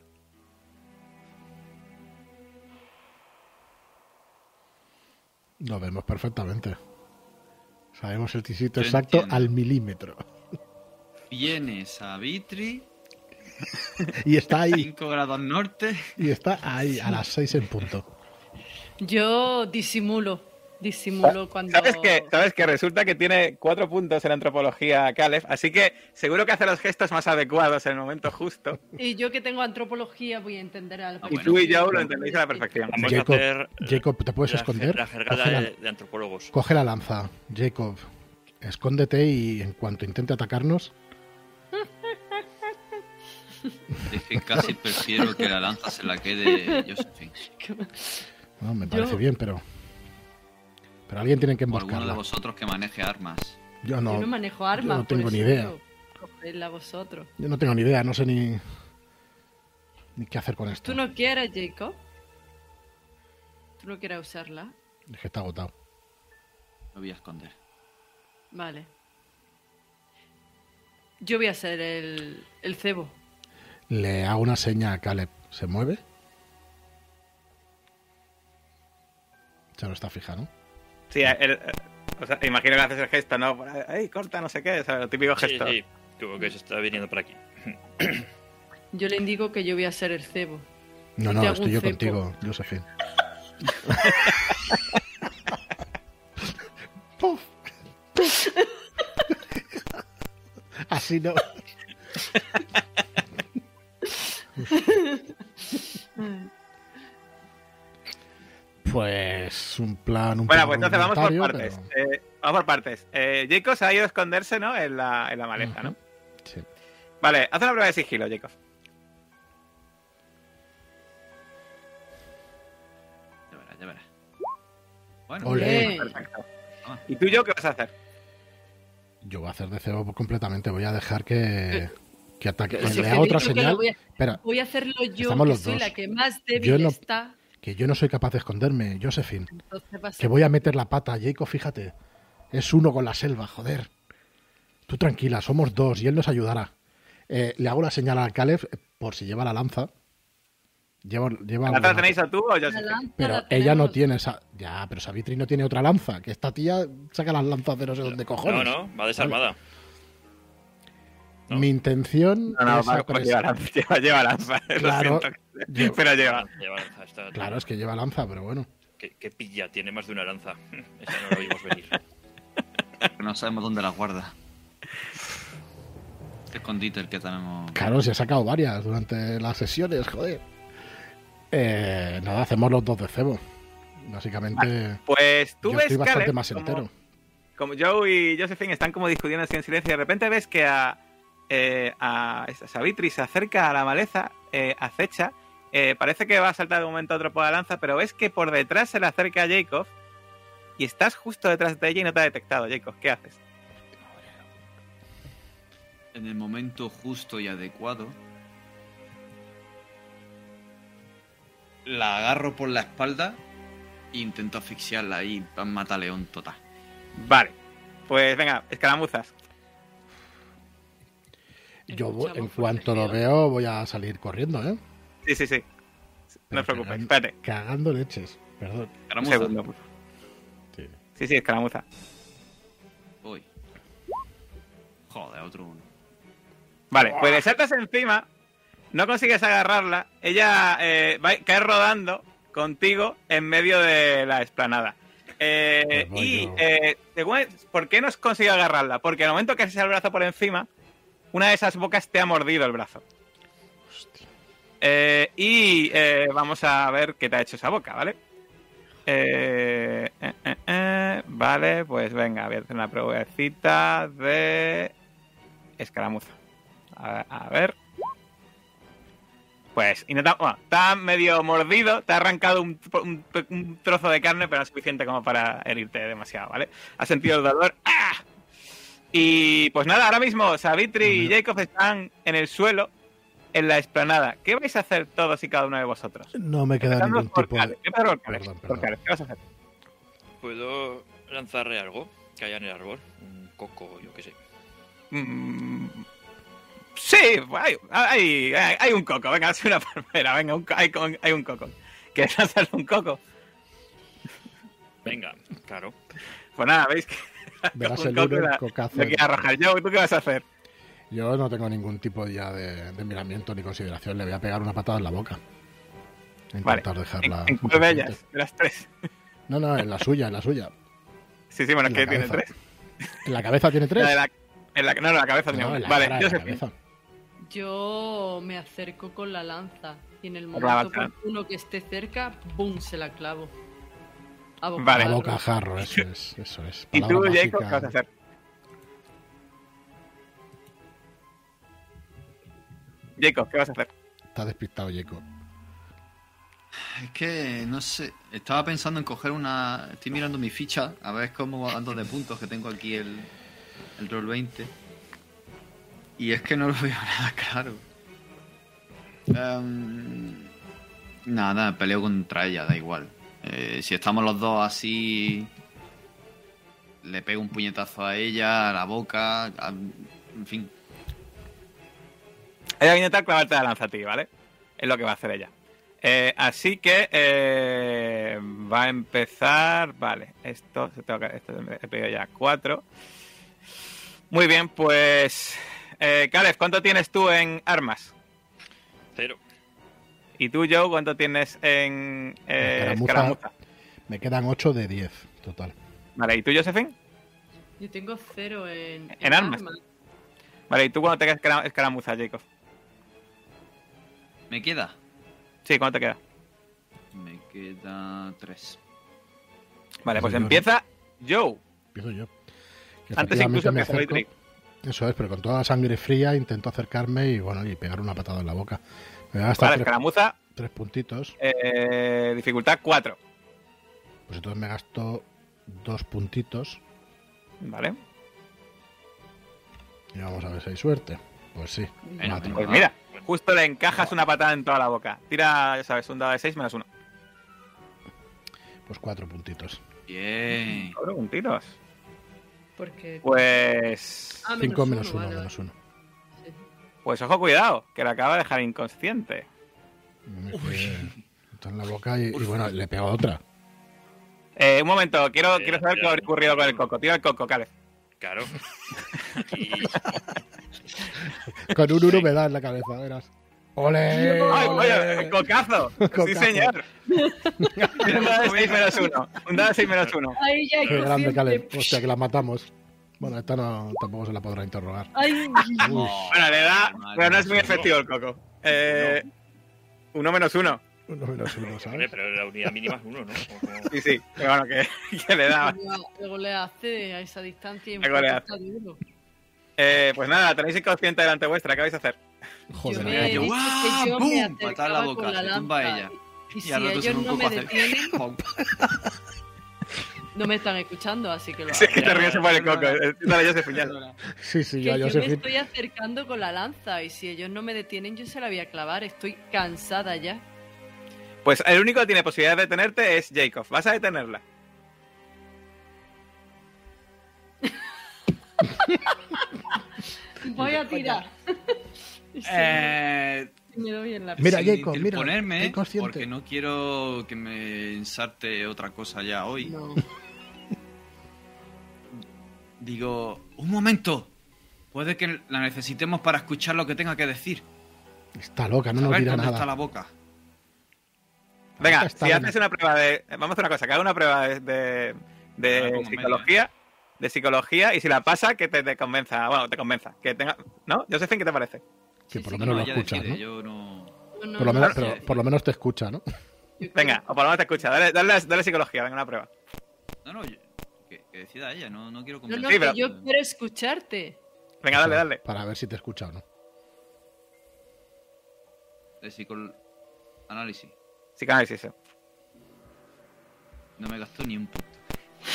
Lo vemos perfectamente. Sabemos el sitio Yo exacto entiendo. al milímetro. Vienes a Vitri, Y está ahí, 5 grados norte. y está ahí, a las 6 en punto. Yo disimulo. Disimulo cuando. ¿Sabes que, ¿Sabes que resulta que tiene cuatro puntos en antropología Caleb? Así que seguro que hace los gestos más adecuados en el momento justo. Y yo que tengo antropología voy a entender a la Ah, Y bueno. tú y yo lo entendéis a la perfección. Vamos Jacob, a hacer Jacob, ¿te puedes la, esconder? La jergada Coge la- de, de antropólogos. Coge la lanza, Jacob. Escóndete y en cuanto intente atacarnos, que casi prefiero que la lanza se la quede Josephine. no, me parece Yo- bien, pero. Pero alguien tiene que O alguno de emboscarla. vosotros que maneje armas. Yo Yo no, no manejo armas. no por tengo ni idea. cogedla vosotros. yo no tengo ni idea, no sé ni. ni qué hacer con esto. ¿Tú no quieres, Jacob? ¿Tú no quieres usarla? Es que está agotado. Lo voy a esconder. Vale. Yo voy a ser el, el cebo. Le hago una seña a Caleb. ¿Se mueve? Se lo está fija, ¿no? Sí, el- el- o sea, imagino que haces el gesto, ¿no? ¡Ey, corta, no sé qué! O sea, el típico Sí, gesto. sí, como que se está viniendo por aquí. Yo le indico que yo voy a ser el cebo. No, no, estoy yo cepo. contigo, Josephine. Puf. Puf. Así no. Pues un plan un Bueno, pues entonces vamos por partes. pero- Eh, vamos por partes. Eh, Jacob se ha ido a esconderse, ¿no? En la, en la maleza, ¿no? Sí. Vale, haz una prueba de sigilo, Jacob. Ya verás, ya verás. Bueno. Perfecto. ¿Y tú y yo qué vas a hacer? Yo voy a hacer de cebo completamente. Voy a dejar que, que ataque. Si le que otra que señal. voy a- Espera, Voy a hacerlo yo, que los soy dos. la que más débil Yo no- está. Que yo no soy capaz de esconderme, Josephine. A Que voy a meter la pata, Jacob, fíjate. Es uno con la selva, joder. Tú tranquila, somos dos y él nos ayudará. Eh, le hago la señal al Caleb eh, por si lleva la lanza. Lleva, lleva ¿La lanza tenéis o tú o yo? Pero la ella no tiene esa. Ya, pero Savitri no tiene otra lanza. Que esta tía saca las lanzas de no sé dónde cojones. no, no, va desarmada. No. Mi intención No, no, es lleva lanza. Lleva, lleva lanza. Lo Claro. siento. Lleva- Pero lleva. Lleva lanza, Claro, es que lleva lanza, pero bueno. ¿Qué, qué pilla? Tiene más de una lanza. Esa no lo vimos venir. no sabemos dónde las guarda. Este escondite el que tenemos. Claro, se ha sacado varias durante las sesiones, joder. Eh, nada, hacemos los dos de cebo. Básicamente, Pues tú yo ves, estoy bastante Caleb, más como- entero. como Joe y Josephine están como discutiendo así en silencio y de repente ves que a, eh, a Savitri se acerca a la maleza, eh, acecha, eh, parece que va a saltar de un momento a otro por la lanza, pero ves que por detrás se le acerca a Jacob y estás justo detrás de ella y no te ha detectado, Jacob. ¿Qué haces? En el momento justo y adecuado. La agarro por la espalda e intento asfixiarla ahí. Plan mataleón total. Vale, pues venga, escaramuzas. Yo en cuanto lo veo voy a salir corriendo, ¿eh? Sí, sí, sí. No os preocupes, espérate. Cagando leches, perdón. Un Escaramuza. segundo. Sí. Sí, sí, escaramuza. Voy. Joder, otro uno. Vale, pues le saltas encima, no consigues agarrarla, ella eh, va, cae rodando contigo en medio de la explanada. Eh, y, eh, según- ¿por qué no has conseguido agarrarla? Porque al momento que se el brazo por encima, una de esas bocas te ha mordido el brazo. Eh, y eh, vamos a ver qué te ha hecho esa boca, ¿vale? Eh, eh, eh, vale, pues venga, voy a hacer una pruebecita de escaramuza. A, a ver. Pues, y no te bueno, está medio mordido, te ha arrancado un, un- un trozo de carne, pero no es suficiente como para herirte demasiado, ¿vale? Has sentido el dolor. ¡Ah! Y pues nada, ahora mismo Savitri y Jacob están en el suelo, en la explanada. ¿Qué vais a hacer todos y cada uno de vosotros? No me queda Empezando ningún por tipo de... Perdón, Por ¿Qué vas a hacer? ¿Puedo lanzarle algo que haya en el árbol? Un coco, yo qué sé. Mm, sí, hay, hay, hay- hay un coco. Venga, hace una palmera. Venga, un hay, hay un coco. ¿Quieres hacerle un coco? Venga, claro. Pues nada, veis que. Verás el uno, la- cocazo. arrojar. Yo, ¿tú qué vas a hacer? Yo no tengo ningún tipo ya de, de miramiento ni consideración. Le voy a pegar una patada en la boca. Vale. Intentar ¿En, dejarla... en cuál de ellas? De las tres. No, no, en la suya, en la suya. Sí, sí, bueno, es En que tiene tres. ¿En la cabeza tiene tres? La la- en la, no, no, la cabeza tiene No, una. en Vale, cara, yo en sé. cabeza. Yo me acerco con la lanza y en el momento oportuno que esté cerca, ¡boom! se la clavo. A Vale. A bocajarro. eso es, eso es. ¿Y tú, Jacob, qué vas a hacer? Jacob, ¿qué vas a hacer? Está despistado, Jacob. Es que no sé. Estaba pensando en coger una. Estoy mirando mi ficha a ver cómo ando de puntos que tengo aquí el, el roll 20. Y es que no lo veo nada claro. Em, nada, peleo contra ella, da igual. Eh, si estamos los dos así, le pego un puñetazo a ella, a la boca, a- en fin. Ella va a intentar clavarte la lanza a ti, ¿vale? Es lo que va a hacer ella. Eh, así que eh, va a empezar. Vale, esto se tengo que. Esto he pedido ya cuatro. Muy bien, pues. Eh, Caleb, ¿cuánto tienes tú en armas? Cero. ¿Y tú, Joe, cuánto tienes en eh, Escaramuza. escaramuza? Me quedan 8 de 10 total. Vale, ¿y tú, Josephine? Yo tengo cero en, En armas. Vale, ¿y tú cuándo te quedas escara- escaramuza, Jacob? ¿Me queda? Sí, ¿cuánto te queda? Me queda tres. Vale, pues Yo- empieza Joe. Empiezo yo. Que Antes incluso me acerco-. Eso es, pero con toda la sangre fría intento acercarme y bueno, y pegar una patada en la boca. Me voy a gastar Vale, tres, escaramuza, tres puntitos. eh, dificultad 4. Pues entonces me gasto dos puntitos. Vale. Y vamos a ver si hay suerte. Pues sí. Pues mira, justo le encajas una patada en toda la boca. Tira, ya sabes, un dado de 6 menos 1. Pues cuatro puntitos. Bien. Cabrón, un tiros. Porque. Pues. Ah, Cinco uno, menos uno, vale, menos uno. Pues ojo, cuidado, que le acaba de dejar inconsciente. Me que- está en la boca y, y bueno, le pego otra. Eh, un momento, quiero, Espera, quiero saber qué ha ocurrido con el coco. Tira el coco, Caleb. Claro. Y Con un uno me da en la cabeza, verás. ¡Ole! ¡Ay, oye, el cocazo! Sí, señor. un dado de 6 menos 1. Un dado de 6 menos 1. Ay, ya, ¡Qué grande. Caleb! Hostia, que la matamos. Bueno, esta no, tampoco se la podrá interrogar. Ay, Oh, Bueno, le da, madre pero no es muy efectivo el coco. Eh, uno menos uno. Uno menos uno, Hombre, ¿sabes? pero la unidad mínima es uno, ¿no? Sí, sí. Pero bueno, que, que le da. luego le hace a esa distancia y duro. Eh, pues nada, tenéis inconsciente delante vuestra. ¿Qué vais a hacer? Joder, yo me he yo, que yo ¡Pum! me Patada en la boca, la se tumba ella. Y, y si ellos no un me poco hacer- detienen, no me están escuchando, así que lo Sí, hago. que te ríes por el coco. Dale, Sí, sí, Que yo me estoy acercando con la lanza y si ellos no me detienen yo se la voy a clavar. Estoy cansada ya. Pues el único que tiene posibilidad de detenerte es Jacob. ¿Vas a detenerla? Voy a tirar. Eh, me doy en la Mira, Jacob, mira, ponerme, porque no quiero que me ensarte otra cosa ya hoy. No. Digo, un momento. Puede que la necesitemos para escuchar lo que tenga que decir. Está loca, no nos dirá dónde nada. está la boca. Venga, Está si bien. haces una prueba de. Vamos a hacer una cosa, que haga una prueba de, de, psicología. De psicología, y si la pasa, que te, te convenza. Bueno, te convenza. Que tenga. ¿No? Josephine, ¿qué te parece? Que por lo menos no, lo decide, ¿no? Yo no... No, no, Por lo, no. menos, pero por lo menos te escucha, ¿no? Venga, o por lo menos te escucha. Dale, dale, dale psicología, venga, una prueba. No, no, yo- que, decida ella, no, no quiero No, convencer. no, Sí, pero- yo quiero escucharte. Venga, dale, dale. Para ver si te escucha o no. De psicol... Análisis. Psicoanálisis. sí. No me gastó ni un punto.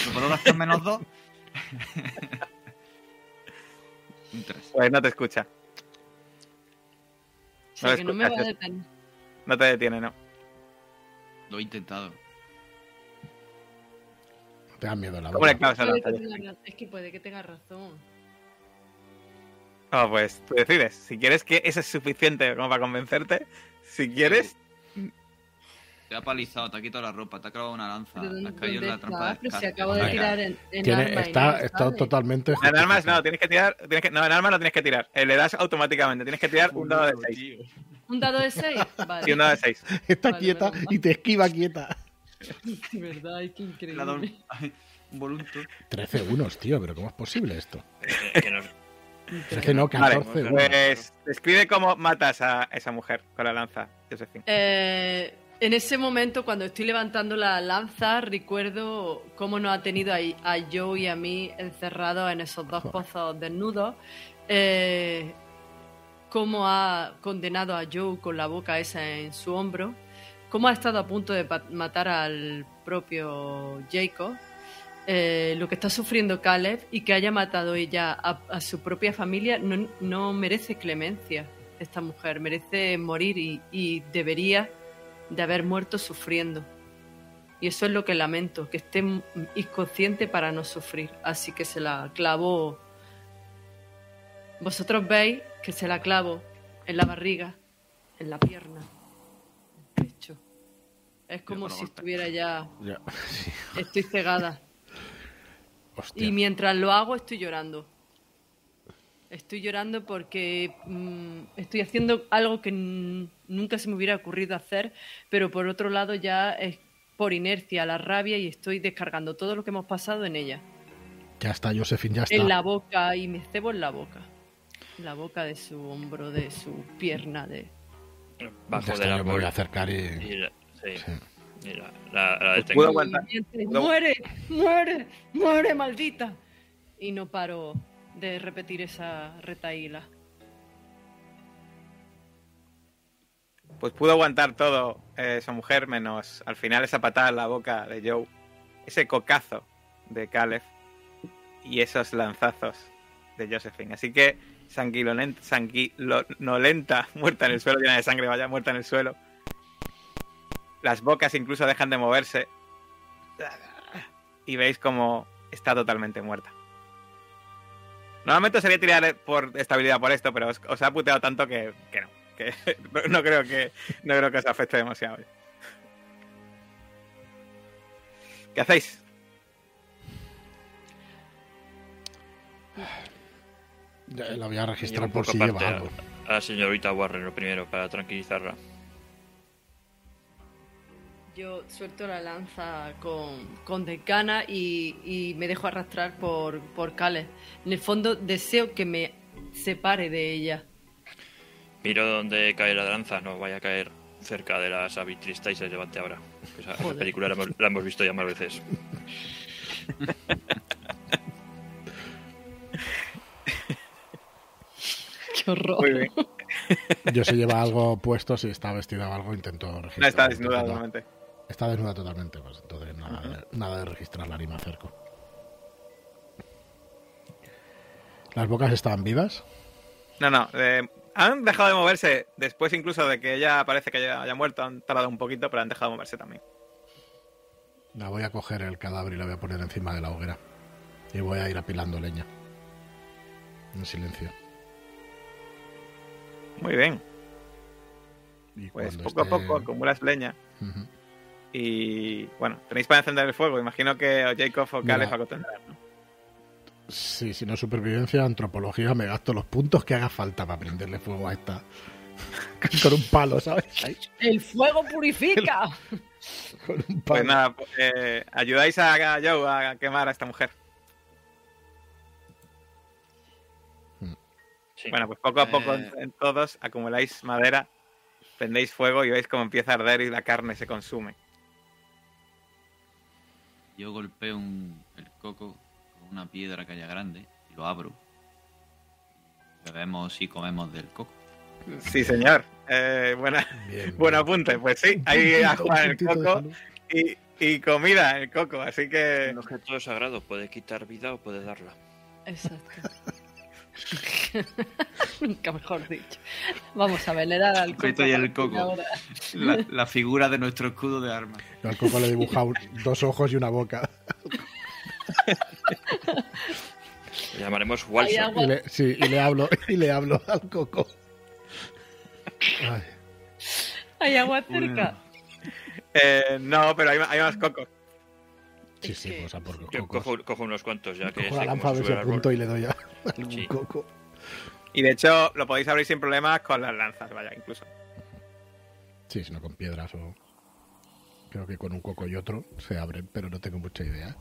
¿Me puedo gastar menos dos? un 3. Pues no te escucha. O sea, No que no me va a detener. No te detiene, no. Lo he intentado. Te da miedo la ¿Cómo le boca. clavas la Puede lanza? que tenga ra- Es que puede que tenga razón. No, pues tú decides. Si quieres que eso es suficiente como para convencerte, si quieres, Te ha palizado, te ha quitado la ropa, te ha clavado una lanza, Pero te has ¿dónde caído en la está? trampa de Pero si acabo de tirar en, en Tiene- arma está no está totalmente. en armas no, tienes que tirar. Tienes que, no, en armas no tienes que tirar. Eh, le das automáticamente. Tienes que tirar un dado de 6. ¿Un dado de 6? Vale. Y un dado de 6. Está Vale, quieta y te esquiva quieta. Verdad, es dado increíble. un, un volunto. 13 unos, tío, pero ¿cómo es posible esto? que- que nos- 13 no, Vale, 14 unos. Pues describe cómo matas a esa mujer con la lanza, Josephine. Eh, en ese momento, cuando estoy levantando la lanza, recuerdo cómo nos ha tenido a Joe y a mí encerrados en esos dos Joder. pozos desnudos. Eh, cómo ha condenado a Joe con la boca esa en su hombro. Cómo ha estado a punto de matar al propio Jacob. Eh, lo que está sufriendo Caleb y que haya matado ella a, su propia familia no, merece clemencia. esta mujer, merece morir y, y debería de haber muerto sufriendo. Y eso es lo que lamento, que esté inconsciente para no sufrir. Así que se la clavo. Vosotros veis que se la clavo en la barriga, en la pierna, Es como si golpe. estuviera ya. Ya, sí. Estoy cegada. Hostia. Y mientras lo hago estoy llorando. Estoy llorando porque mm, estoy haciendo algo que nunca se me hubiera ocurrido hacer, pero por otro lado ya es por inercia la rabia y estoy descargando todo lo que hemos pasado en ella. Ya está, Josephine, ya está. En la boca y me cebo en la boca. En la boca de su hombro, de su pierna, de... Bajo del me voy árbol. a acercar y... Y la, sí, sí. y la, la- la Pues detengo. aguantar. Puedo- ¡Muere! ¡Muere! ¡Muere, maldita! Y no paro de repetir esa retaíla. Pues pudo aguantar todo eh, esa mujer, menos al final esa patada en la boca de Joe, ese cocazo de Caleb y esos lanzazos de Josephine. Así que sanguinolenta, sanguinolenta, muerta en el suelo, llena de sangre, vaya, muerta en el suelo. Las bocas incluso dejan de moverse. Y veis como está totalmente muerta. Normalmente sería tirar por estabilidad por esto, pero os, ha puteado tanto que, que no. Que no, no creo que no creo que os afecte demasiado. ¿Qué hacéis? La voy a registrar por si lleva algo. a la señorita Warren lo primero para tranquilizarla. Yo suelto la lanza con, con desgana y, y me dejo arrastrar por, por Caleb. En el fondo deseo que me separe de ella. Miro dónde cae la lanza, no vaya a caer cerca de la Savitrista y se levante ahora. Esa, esa película la hemos, la hemos visto ya más veces. ¡Qué horror! Muy bien. Yo si lleva algo puesto, si está vestida o algo, intento registrar. No está desnuda totalmente. Está desnuda totalmente, pues entonces nada, de, nada de registrarla ni me acerco. ¿Las bocas estaban vivas? No, no. eh, han dejado de moverse después incluso de que ella parece que haya, haya muerto. Han tardado un poquito, pero han dejado de moverse también. La voy a coger el cadáver y la voy a poner encima de la hoguera. Y voy a ir apilando leña. En silencio. Muy bien. Y Pues poco a poco acumulas leña. Y bueno, tenéis para encender el fuego. Imagino que o Jacob o. Caleb algo tendrán. ¿no? Sí, si no supervivencia, antropología, me gasto los puntos que haga falta para prenderle fuego a esta. Con un palo, ¿sabes? Ahí, ¡El fuego purifica! con un palo. Pues nada, eh, ayudáis a a Joe a quemar a esta mujer. Sí. Bueno, pues poco a poco Eh. en, todos acumuláis madera, prendéis fuego y veis cómo empieza a arder y la carne se consume. Yo golpeo un- el coco con una piedra que haya grande y lo abro. Bebemos y comemos del coco. Sí, señor. Eh, buena, Bien, buen bien. apunte. Pues sí, ahí a jugar el coco y, y comida el coco. Así que Un objeto sagrado puede quitar vida o puede darla. Exacto. Nunca mejor dicho. Vamos a ver, le da al Coito y el coco. La, la figura de nuestro escudo de armas. Yo al coco le he dibujado dos ojos y una boca. Le llamaremos agua. Y le, sí, y le hablo, y le hablo al coco. Ay, Hay agua cerca. eh, no, pero hay más cocos. Sí, Es sí, que- pues a por los Yo cocos. cojo, cojo unos cuantos ya que Cojo la lanza se de sube ese el árbol. punto y le doy a algún Sí. coco. Y de hecho lo podéis abrir sin problemas con las lanzas, vaya, incluso. Sí, si no con piedras o... Creo que con un coco y otro se abren, pero no tengo mucha idea.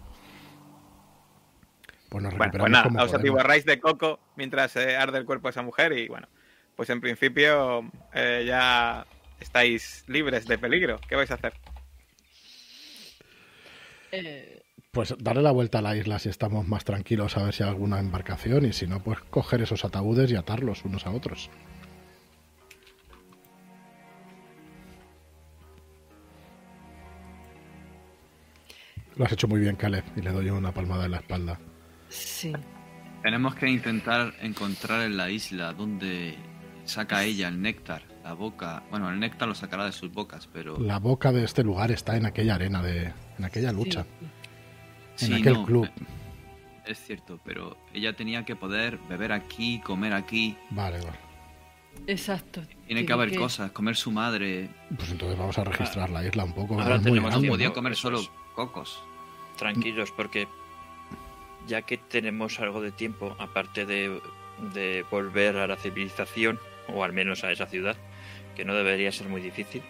Pues nos Bueno, pues nada, como os atiborráis de coco mientras eh, arde el cuerpo de esa mujer y bueno, pues en principio eh, ya estáis libres de peligro. ¿Qué vais a hacer? Eh, Pues darle la vuelta a la isla si estamos más tranquilos a ver si hay alguna embarcación y si no, pues coger esos ataúdes y atarlos unos a otros. Lo has hecho muy bien, Caleb, y le doy una palmada en la espalda. sí. Tenemos que intentar encontrar en la isla donde saca ella el néctar, la boca. Bueno, el néctar lo sacará de sus bocas, pero. La boca de este lugar está en aquella arena, de, en aquella lucha, Sí. en Sí, aquel no, club. eh, Es cierto, pero ella tenía que poder beber aquí, comer aquí. Vale, vale. Exacto. Tiene que haber cosas, comer su madre. Pues entonces vamos a registrar la isla un poco. Ahora es muy tenemos. ¿no? Podía comer solo cocos. Tranquilos, porque ya que tenemos algo de tiempo, aparte de, de volver a la civilización, o al menos a esa ciudad, que no debería ser muy difícil,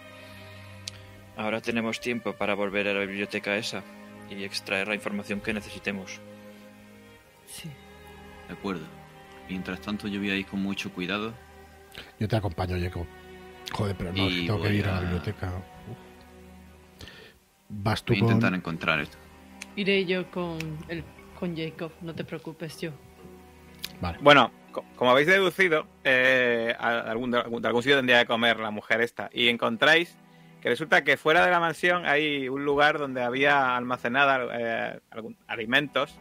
ahora tenemos tiempo para volver a la biblioteca esa y extraer la información que necesitemos. Sí. De acuerdo. Mientras tanto, yo voy a ir con mucho cuidado. Yo te acompaño, Jacob. Joder, pero no, Y tengo que ir a la biblioteca. Vas tú Voy a intentar con... encontrar esto. Iré yo con, el, con Jacob, no te preocupes yo. Vale. Bueno, co- como habéis deducido, eh, a- algún, de algún de algún sitio tendría que comer la mujer esta. Y encontráis que resulta que fuera de la mansión hay un lugar donde había almacenada eh, alimentos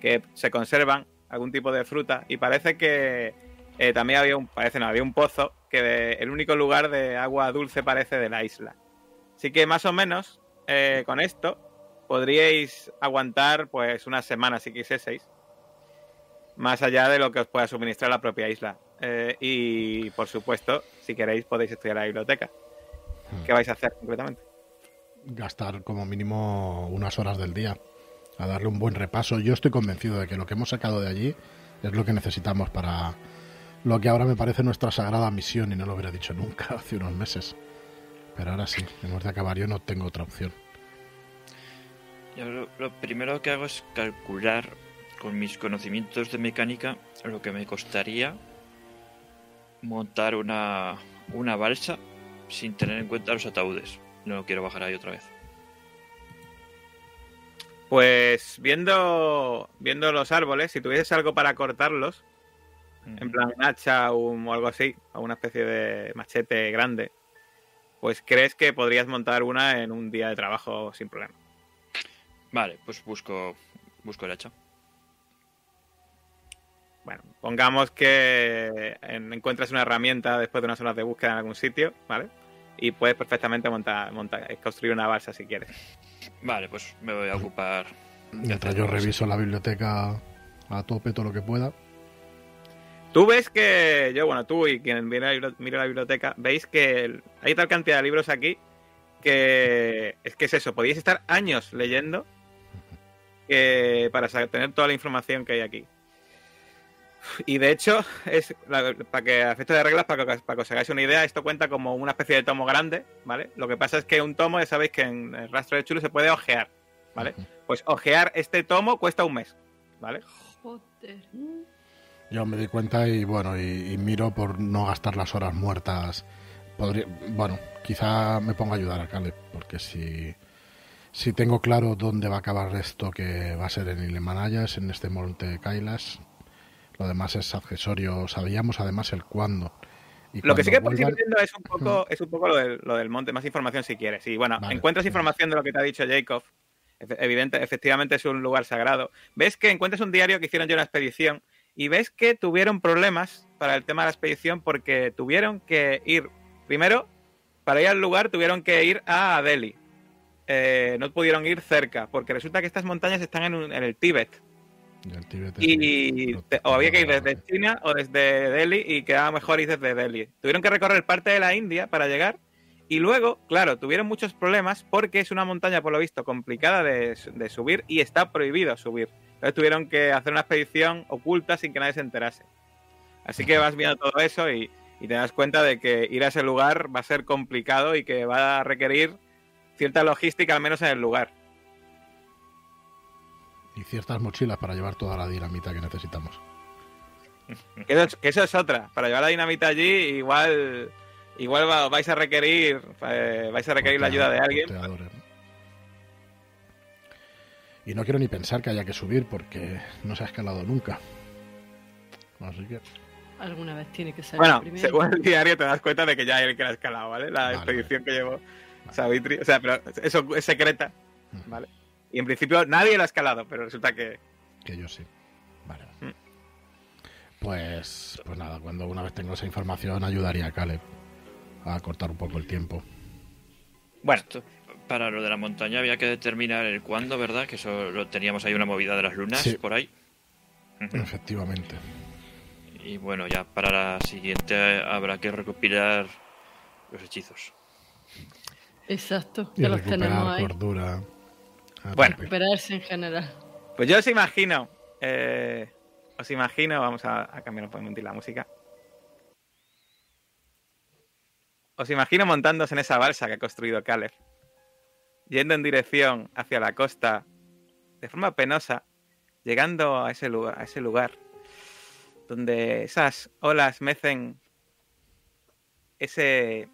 que se conservan, algún tipo de fruta. Y parece que eh, también había un, parece no, había un pozo que de- el único lugar de agua dulce parece de la isla. Así que más o menos eh, con esto podríais aguantar pues una semana si quisieseis más allá de lo que os pueda suministrar la propia isla. Eh, y, por supuesto, si queréis, podéis estudiar la biblioteca. ¿Qué vais a hacer concretamente? gastar como mínimo unas horas del día a darle un buen repaso. Yo estoy convencido de que lo que hemos sacado de allí es lo que necesitamos para lo que ahora me parece nuestra sagrada misión y no lo hubiera dicho nunca hace unos meses. Pero ahora sí, hemos de acabar. Yo no tengo otra opción. Yo lo, lo primero que hago es calcular con mis conocimientos de mecánica lo que me costaría montar una, una balsa sin tener en cuenta los ataúdes. No quiero bajar ahí otra vez. Pues viendo, viendo los árboles, si tuvieses algo para cortarlos, en plan un hacha o un- o algo así, o una especie de machete grande, pues crees que podrías montar una en un día de trabajo sin problema. Vale, pues busco, busco el hacha. Bueno, pongamos que en- encuentras una herramienta después de unas horas de búsqueda en algún sitio, ¿vale? Y puedes perfectamente montar, montar construir una balsa si quieres. Vale, pues me voy a ocupar. Mientras yo reviso la biblioteca a tope todo lo que pueda. Tú ves que yo, bueno, tú y quien mira la, bibli- mira la biblioteca, veis que hay tal cantidad de libros aquí que es que es eso, podíais estar años leyendo que para tener toda la información que hay aquí. Y de hecho, es la- para que a efectos de reglas, para que, os- para que os hagáis una idea, esto cuenta como una especie de tomo grande, ¿vale? Lo que pasa es que un tomo, ya sabéis que en el rastro de chulo se puede ojear, ¿vale? Pues ojear este tomo cuesta un mes, ¿vale? Joder. Yo me di cuenta y bueno, y, y miro por no gastar las horas muertas. Podría, bueno, quizá me ponga a ayudar a Caleb, porque si, si tengo claro dónde va a acabar esto que va a ser en Ilmanayas, en este monte Kailas, lo demás es accesorio. Sabíamos además el cuándo. Y Lo que sí que ir vuelvan- viendo es un poco, es un poco lo, del, lo del monte, más información si quieres. Y bueno, Vale. encuentras información de lo que te ha dicho Jacob. Evidente, efectivamente es un lugar sagrado. Ves que encuentras un diario que hicieron ya una expedición y ves que tuvieron problemas para el tema de la expedición porque tuvieron que ir, primero, para ir al lugar tuvieron que ir a Delhi. Eh, no pudieron ir cerca porque resulta que estas montañas están en, un- en el Tíbet. Y te- o había que ir desde China o desde Delhi y quedaba mejor ir desde Delhi. Tuvieron que recorrer parte de la India para llegar y luego, claro, tuvieron muchos problemas porque es una montaña, por lo visto, complicada de, de subir y está prohibido subir. Entonces tuvieron que hacer una expedición oculta sin que nadie se enterase. Así que vas viendo todo eso y, y te das cuenta de que ir a ese lugar va a ser complicado y que va a requerir cierta logística, al menos en el lugar. Y ciertas mochilas para llevar toda la dinamita que necesitamos. Que eso, es, que eso es otra. Para llevar la dinamita allí, igual igual va- vais a requerir eh, vais a requerir la ayuda de alguien. Y no quiero ni pensar que haya que subir porque no se ha escalado nunca. Así que Alguna vez tiene que salir Bueno, primero. según el diario te das cuenta de que ya hay el que la ha escalado, ¿vale? La Vale, expedición que llevó Savitri. O sea, pero eso es secreta, mm, ¿vale? Y en principio nadie la ha escalado, pero resulta que que yo sí. Vale. Mm. Pues, pues nada, cuando una vez tengo esa información ayudaría a Caleb a cortar un poco el tiempo. Bueno, Esto, para lo de la montaña había que determinar el cuándo, ¿verdad? Que eso lo teníamos ahí una movida de las lunas Sí. por ahí. Efectivamente. Y bueno, ya para la siguiente habrá que recopilar los hechizos. Exacto, Y que los tenemos recuperar ahí. cordura. A Bueno. Recuperarse en general. pues yo os imagino. eh, os imagino, vamos a, a cambiar un poquito la música. Os imagino montándose en esa balsa que ha construido Caleb, yendo en dirección hacia la costa de forma penosa, llegando a ese lugar, a ese lugar donde esas olas mecen ese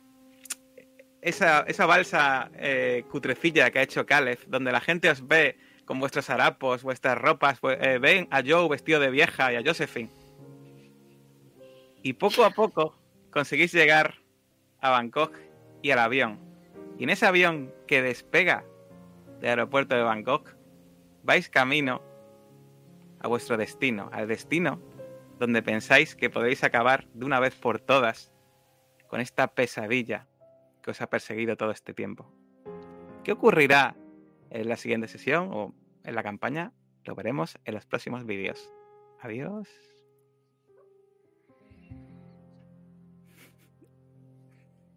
esa, esa balsa eh, cutrecilla que ha hecho Caleb, donde la gente os ve con vuestros harapos, vuestras ropas, eh, ven a Joe vestido de vieja y a Josephine. Y poco a poco conseguís llegar a Bangkok y al avión. Y en ese avión que despega del aeropuerto de Bangkok, vais camino a vuestro destino, al destino donde pensáis que podéis acabar de una vez por todas con esta pesadilla que os ha perseguido todo este tiempo. ¿Qué ocurrirá en la siguiente sesión o en la campaña? Lo veremos en los próximos vídeos. Adiós.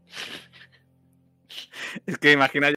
Es que imagina